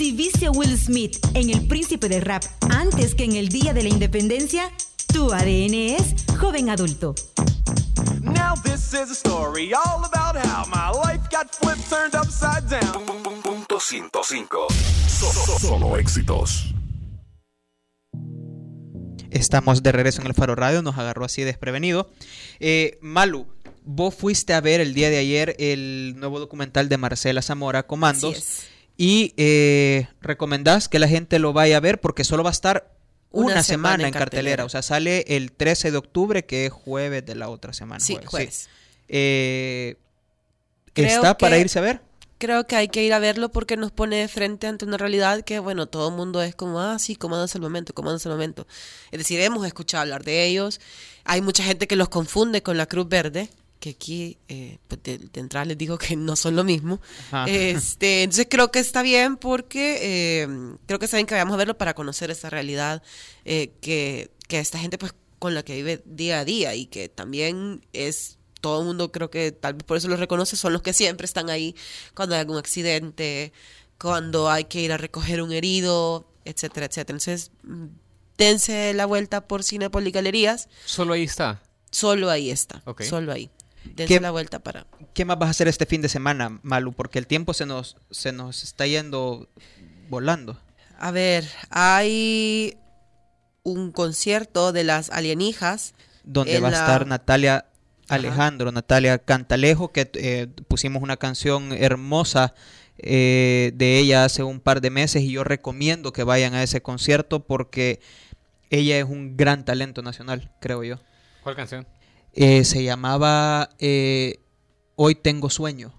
Si viste a Will Smith en El Príncipe del Rap antes que en el Día de la Independencia, tu ADN es joven adulto. Now this is a story all about how my life got flipped, turned upside down. Punto 105. Solo éxitos. Estamos de regreso en el Faro Radio, nos agarró así desprevenido. Eh, Malu, vos fuiste a ver el día de ayer el nuevo documental de Marcela Zamora, Comandos. Y eh, recomendás que la gente lo vaya a ver porque solo va a estar una, semana, en cartelera. O sea, sale el 13 de octubre, que es jueves de la otra semana. Sí, jueves. Eh, ¿Está para irse a ver? Creo que hay que ir a verlo porque nos pone de frente ante una realidad que, bueno, todo el mundo es como, ah, sí, comandos el momento, comandos el momento. Es decir, hemos escuchado hablar de ellos. Hay mucha gente que los confunde con la Cruz Verde, que aquí eh, pues de, entrada les digo que no son lo mismo. Este, entonces creo que está bien porque eh, creo que está bien que vayamos a verlo para conocer esa realidad eh, que, que esta gente pues con la que vive día a día y que también es todo el mundo creo que tal vez por eso lo reconoce, son los que siempre están ahí cuando hay algún accidente, cuando hay que ir a recoger un herido, etcétera, etcétera. Entonces, mm, dense la vuelta por Cinepolis Galerías. ¿Solo ahí está? Solo ahí está. Solo ahí. ¿Qué, la vuelta para. ¿Qué más vas a hacer este fin de semana, Malu? Porque el tiempo se nos, se nos está yendo volando. A ver, hay un concierto de las alienígenas. Donde va a estar Natalia Alejandro, Natalia Cantalejo, que eh, pusimos una canción hermosa eh, de ella hace un par de meses y yo recomiendo que vayan a ese concierto porque ella es un gran talento nacional, creo yo. ¿Cuál canción? Eh, se llamaba eh, Hoy tengo sueño.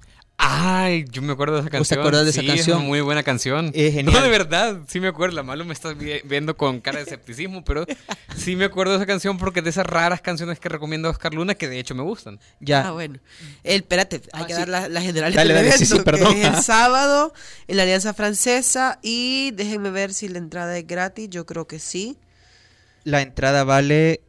Ay, yo me acuerdo de esa ¿Vos te canción. acuerdas de esa canción? Es una muy buena canción. Es genial. No, de verdad, sí me acuerdo. La malo me estás vi- viendo con cara de escepticismo, pero sí me acuerdo de esa canción porque es de esas raras canciones que recomienda Oscar Luna que de hecho me gustan. Ya. Ah, bueno. El, espérate, hay Ah, que sí. dar la, la general Dale, del evento, sí, perdón. que es el sábado en la Alianza Francesa y déjenme ver si la entrada es gratis, yo creo que sí. La entrada vale.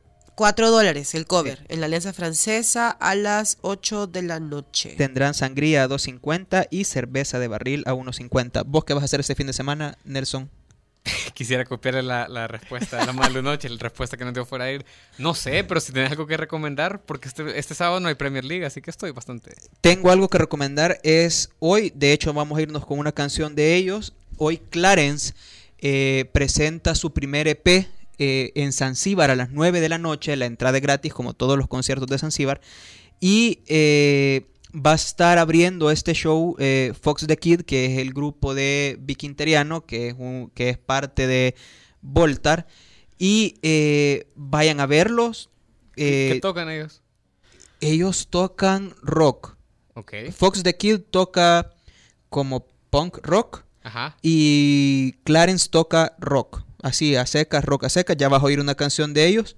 4 dólares el cover en la Alianza Francesa a las 8 de la noche. Tendrán sangría a 2.50 y cerveza de barril a 1.50. ¿Vos qué vas a hacer este fin de semana, Nelson? Quisiera copiarle la, la respuesta de la Malu Noche, la respuesta que nos dio fuera de ir. No sé, pero si tenés algo que recomendar, porque este, este sábado no hay Premier League, así que estoy bastante... Tengo algo que recomendar. Es hoy, de hecho, vamos a irnos con una canción de ellos. Hoy Clarence eh, presenta su primer EP eh, en Zanzíbar a las 9 de la noche. La entrada es gratis, como todos los conciertos de Zanzíbar. Y eh, va a estar abriendo este show eh, Fox the Kid, que es el grupo de Vicky Interiano, que es, un- que es parte de Voltar. Y vayan a verlos. ¿Qué tocan ellos? ellos tocan rock. Ok. Fox the Kid toca como punk rock Ajá. y Clarence toca rock. Así, a secas, rock a secas. Ya vas a oír una canción de ellos.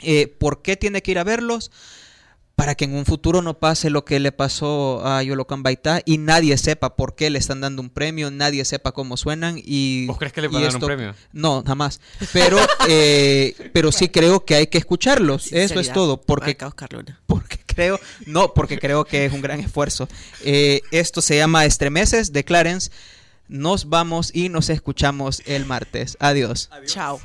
Eh, ¿Por qué tiene que ir a verlos? Para que en un futuro no pase lo que le pasó a Yolocan Baitá y nadie sepa por qué le están dando un premio, nadie sepa cómo suenan y... ¿Vos crees que le van a dar un premio? No, jamás. Pero, eh, pero sí creo que hay que escucharlos. Eso es todo. Porque porque creo, no, porque creo que es un gran esfuerzo. Eh, esto se llama Estremeces de Clarence. Nos vamos y nos escuchamos el martes. Adiós. Chao.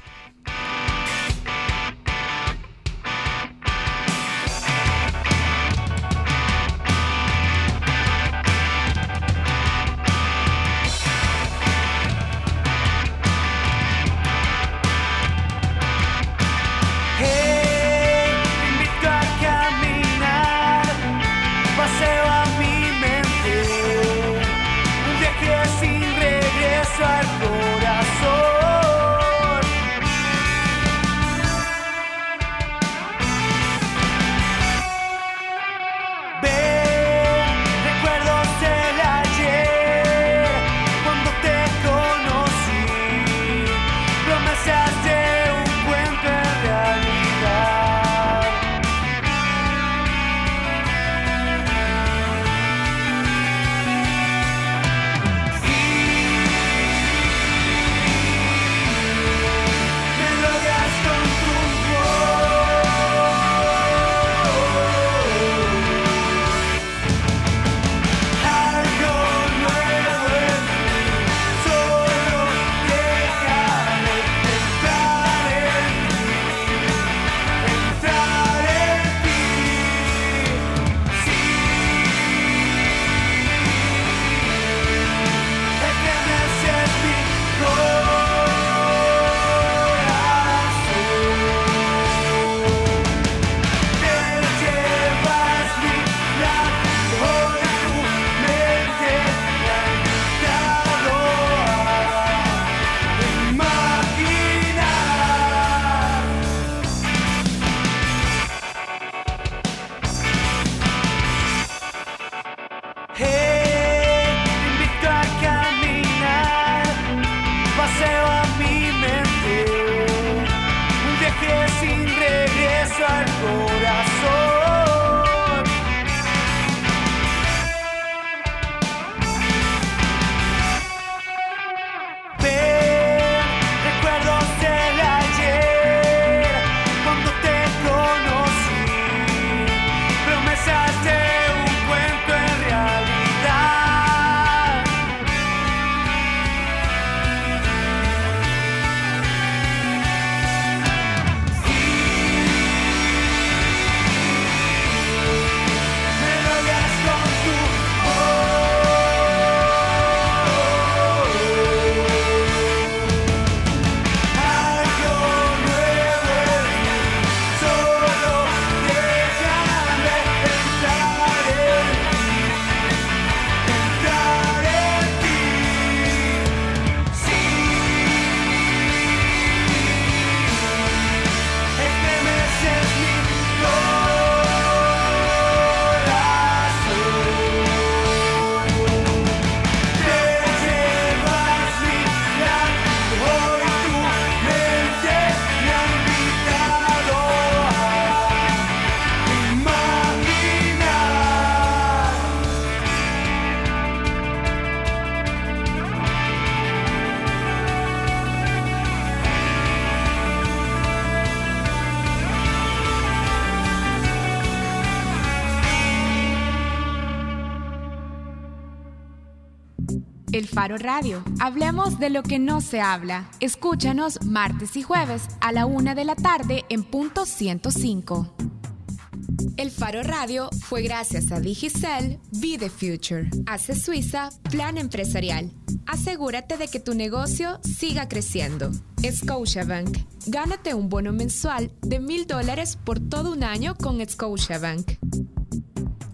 Faro Radio. Hablemos de lo que no se habla. Escúchanos martes y jueves a la una de la tarde en punto 105. El Faro Radio fue gracias a Digicel Be the Future. Hace Suiza Plan Empresarial. Asegúrate de que tu negocio siga creciendo. Scotiabank. Gánate un bono mensual de mil dólares por todo un año con Scotiabank.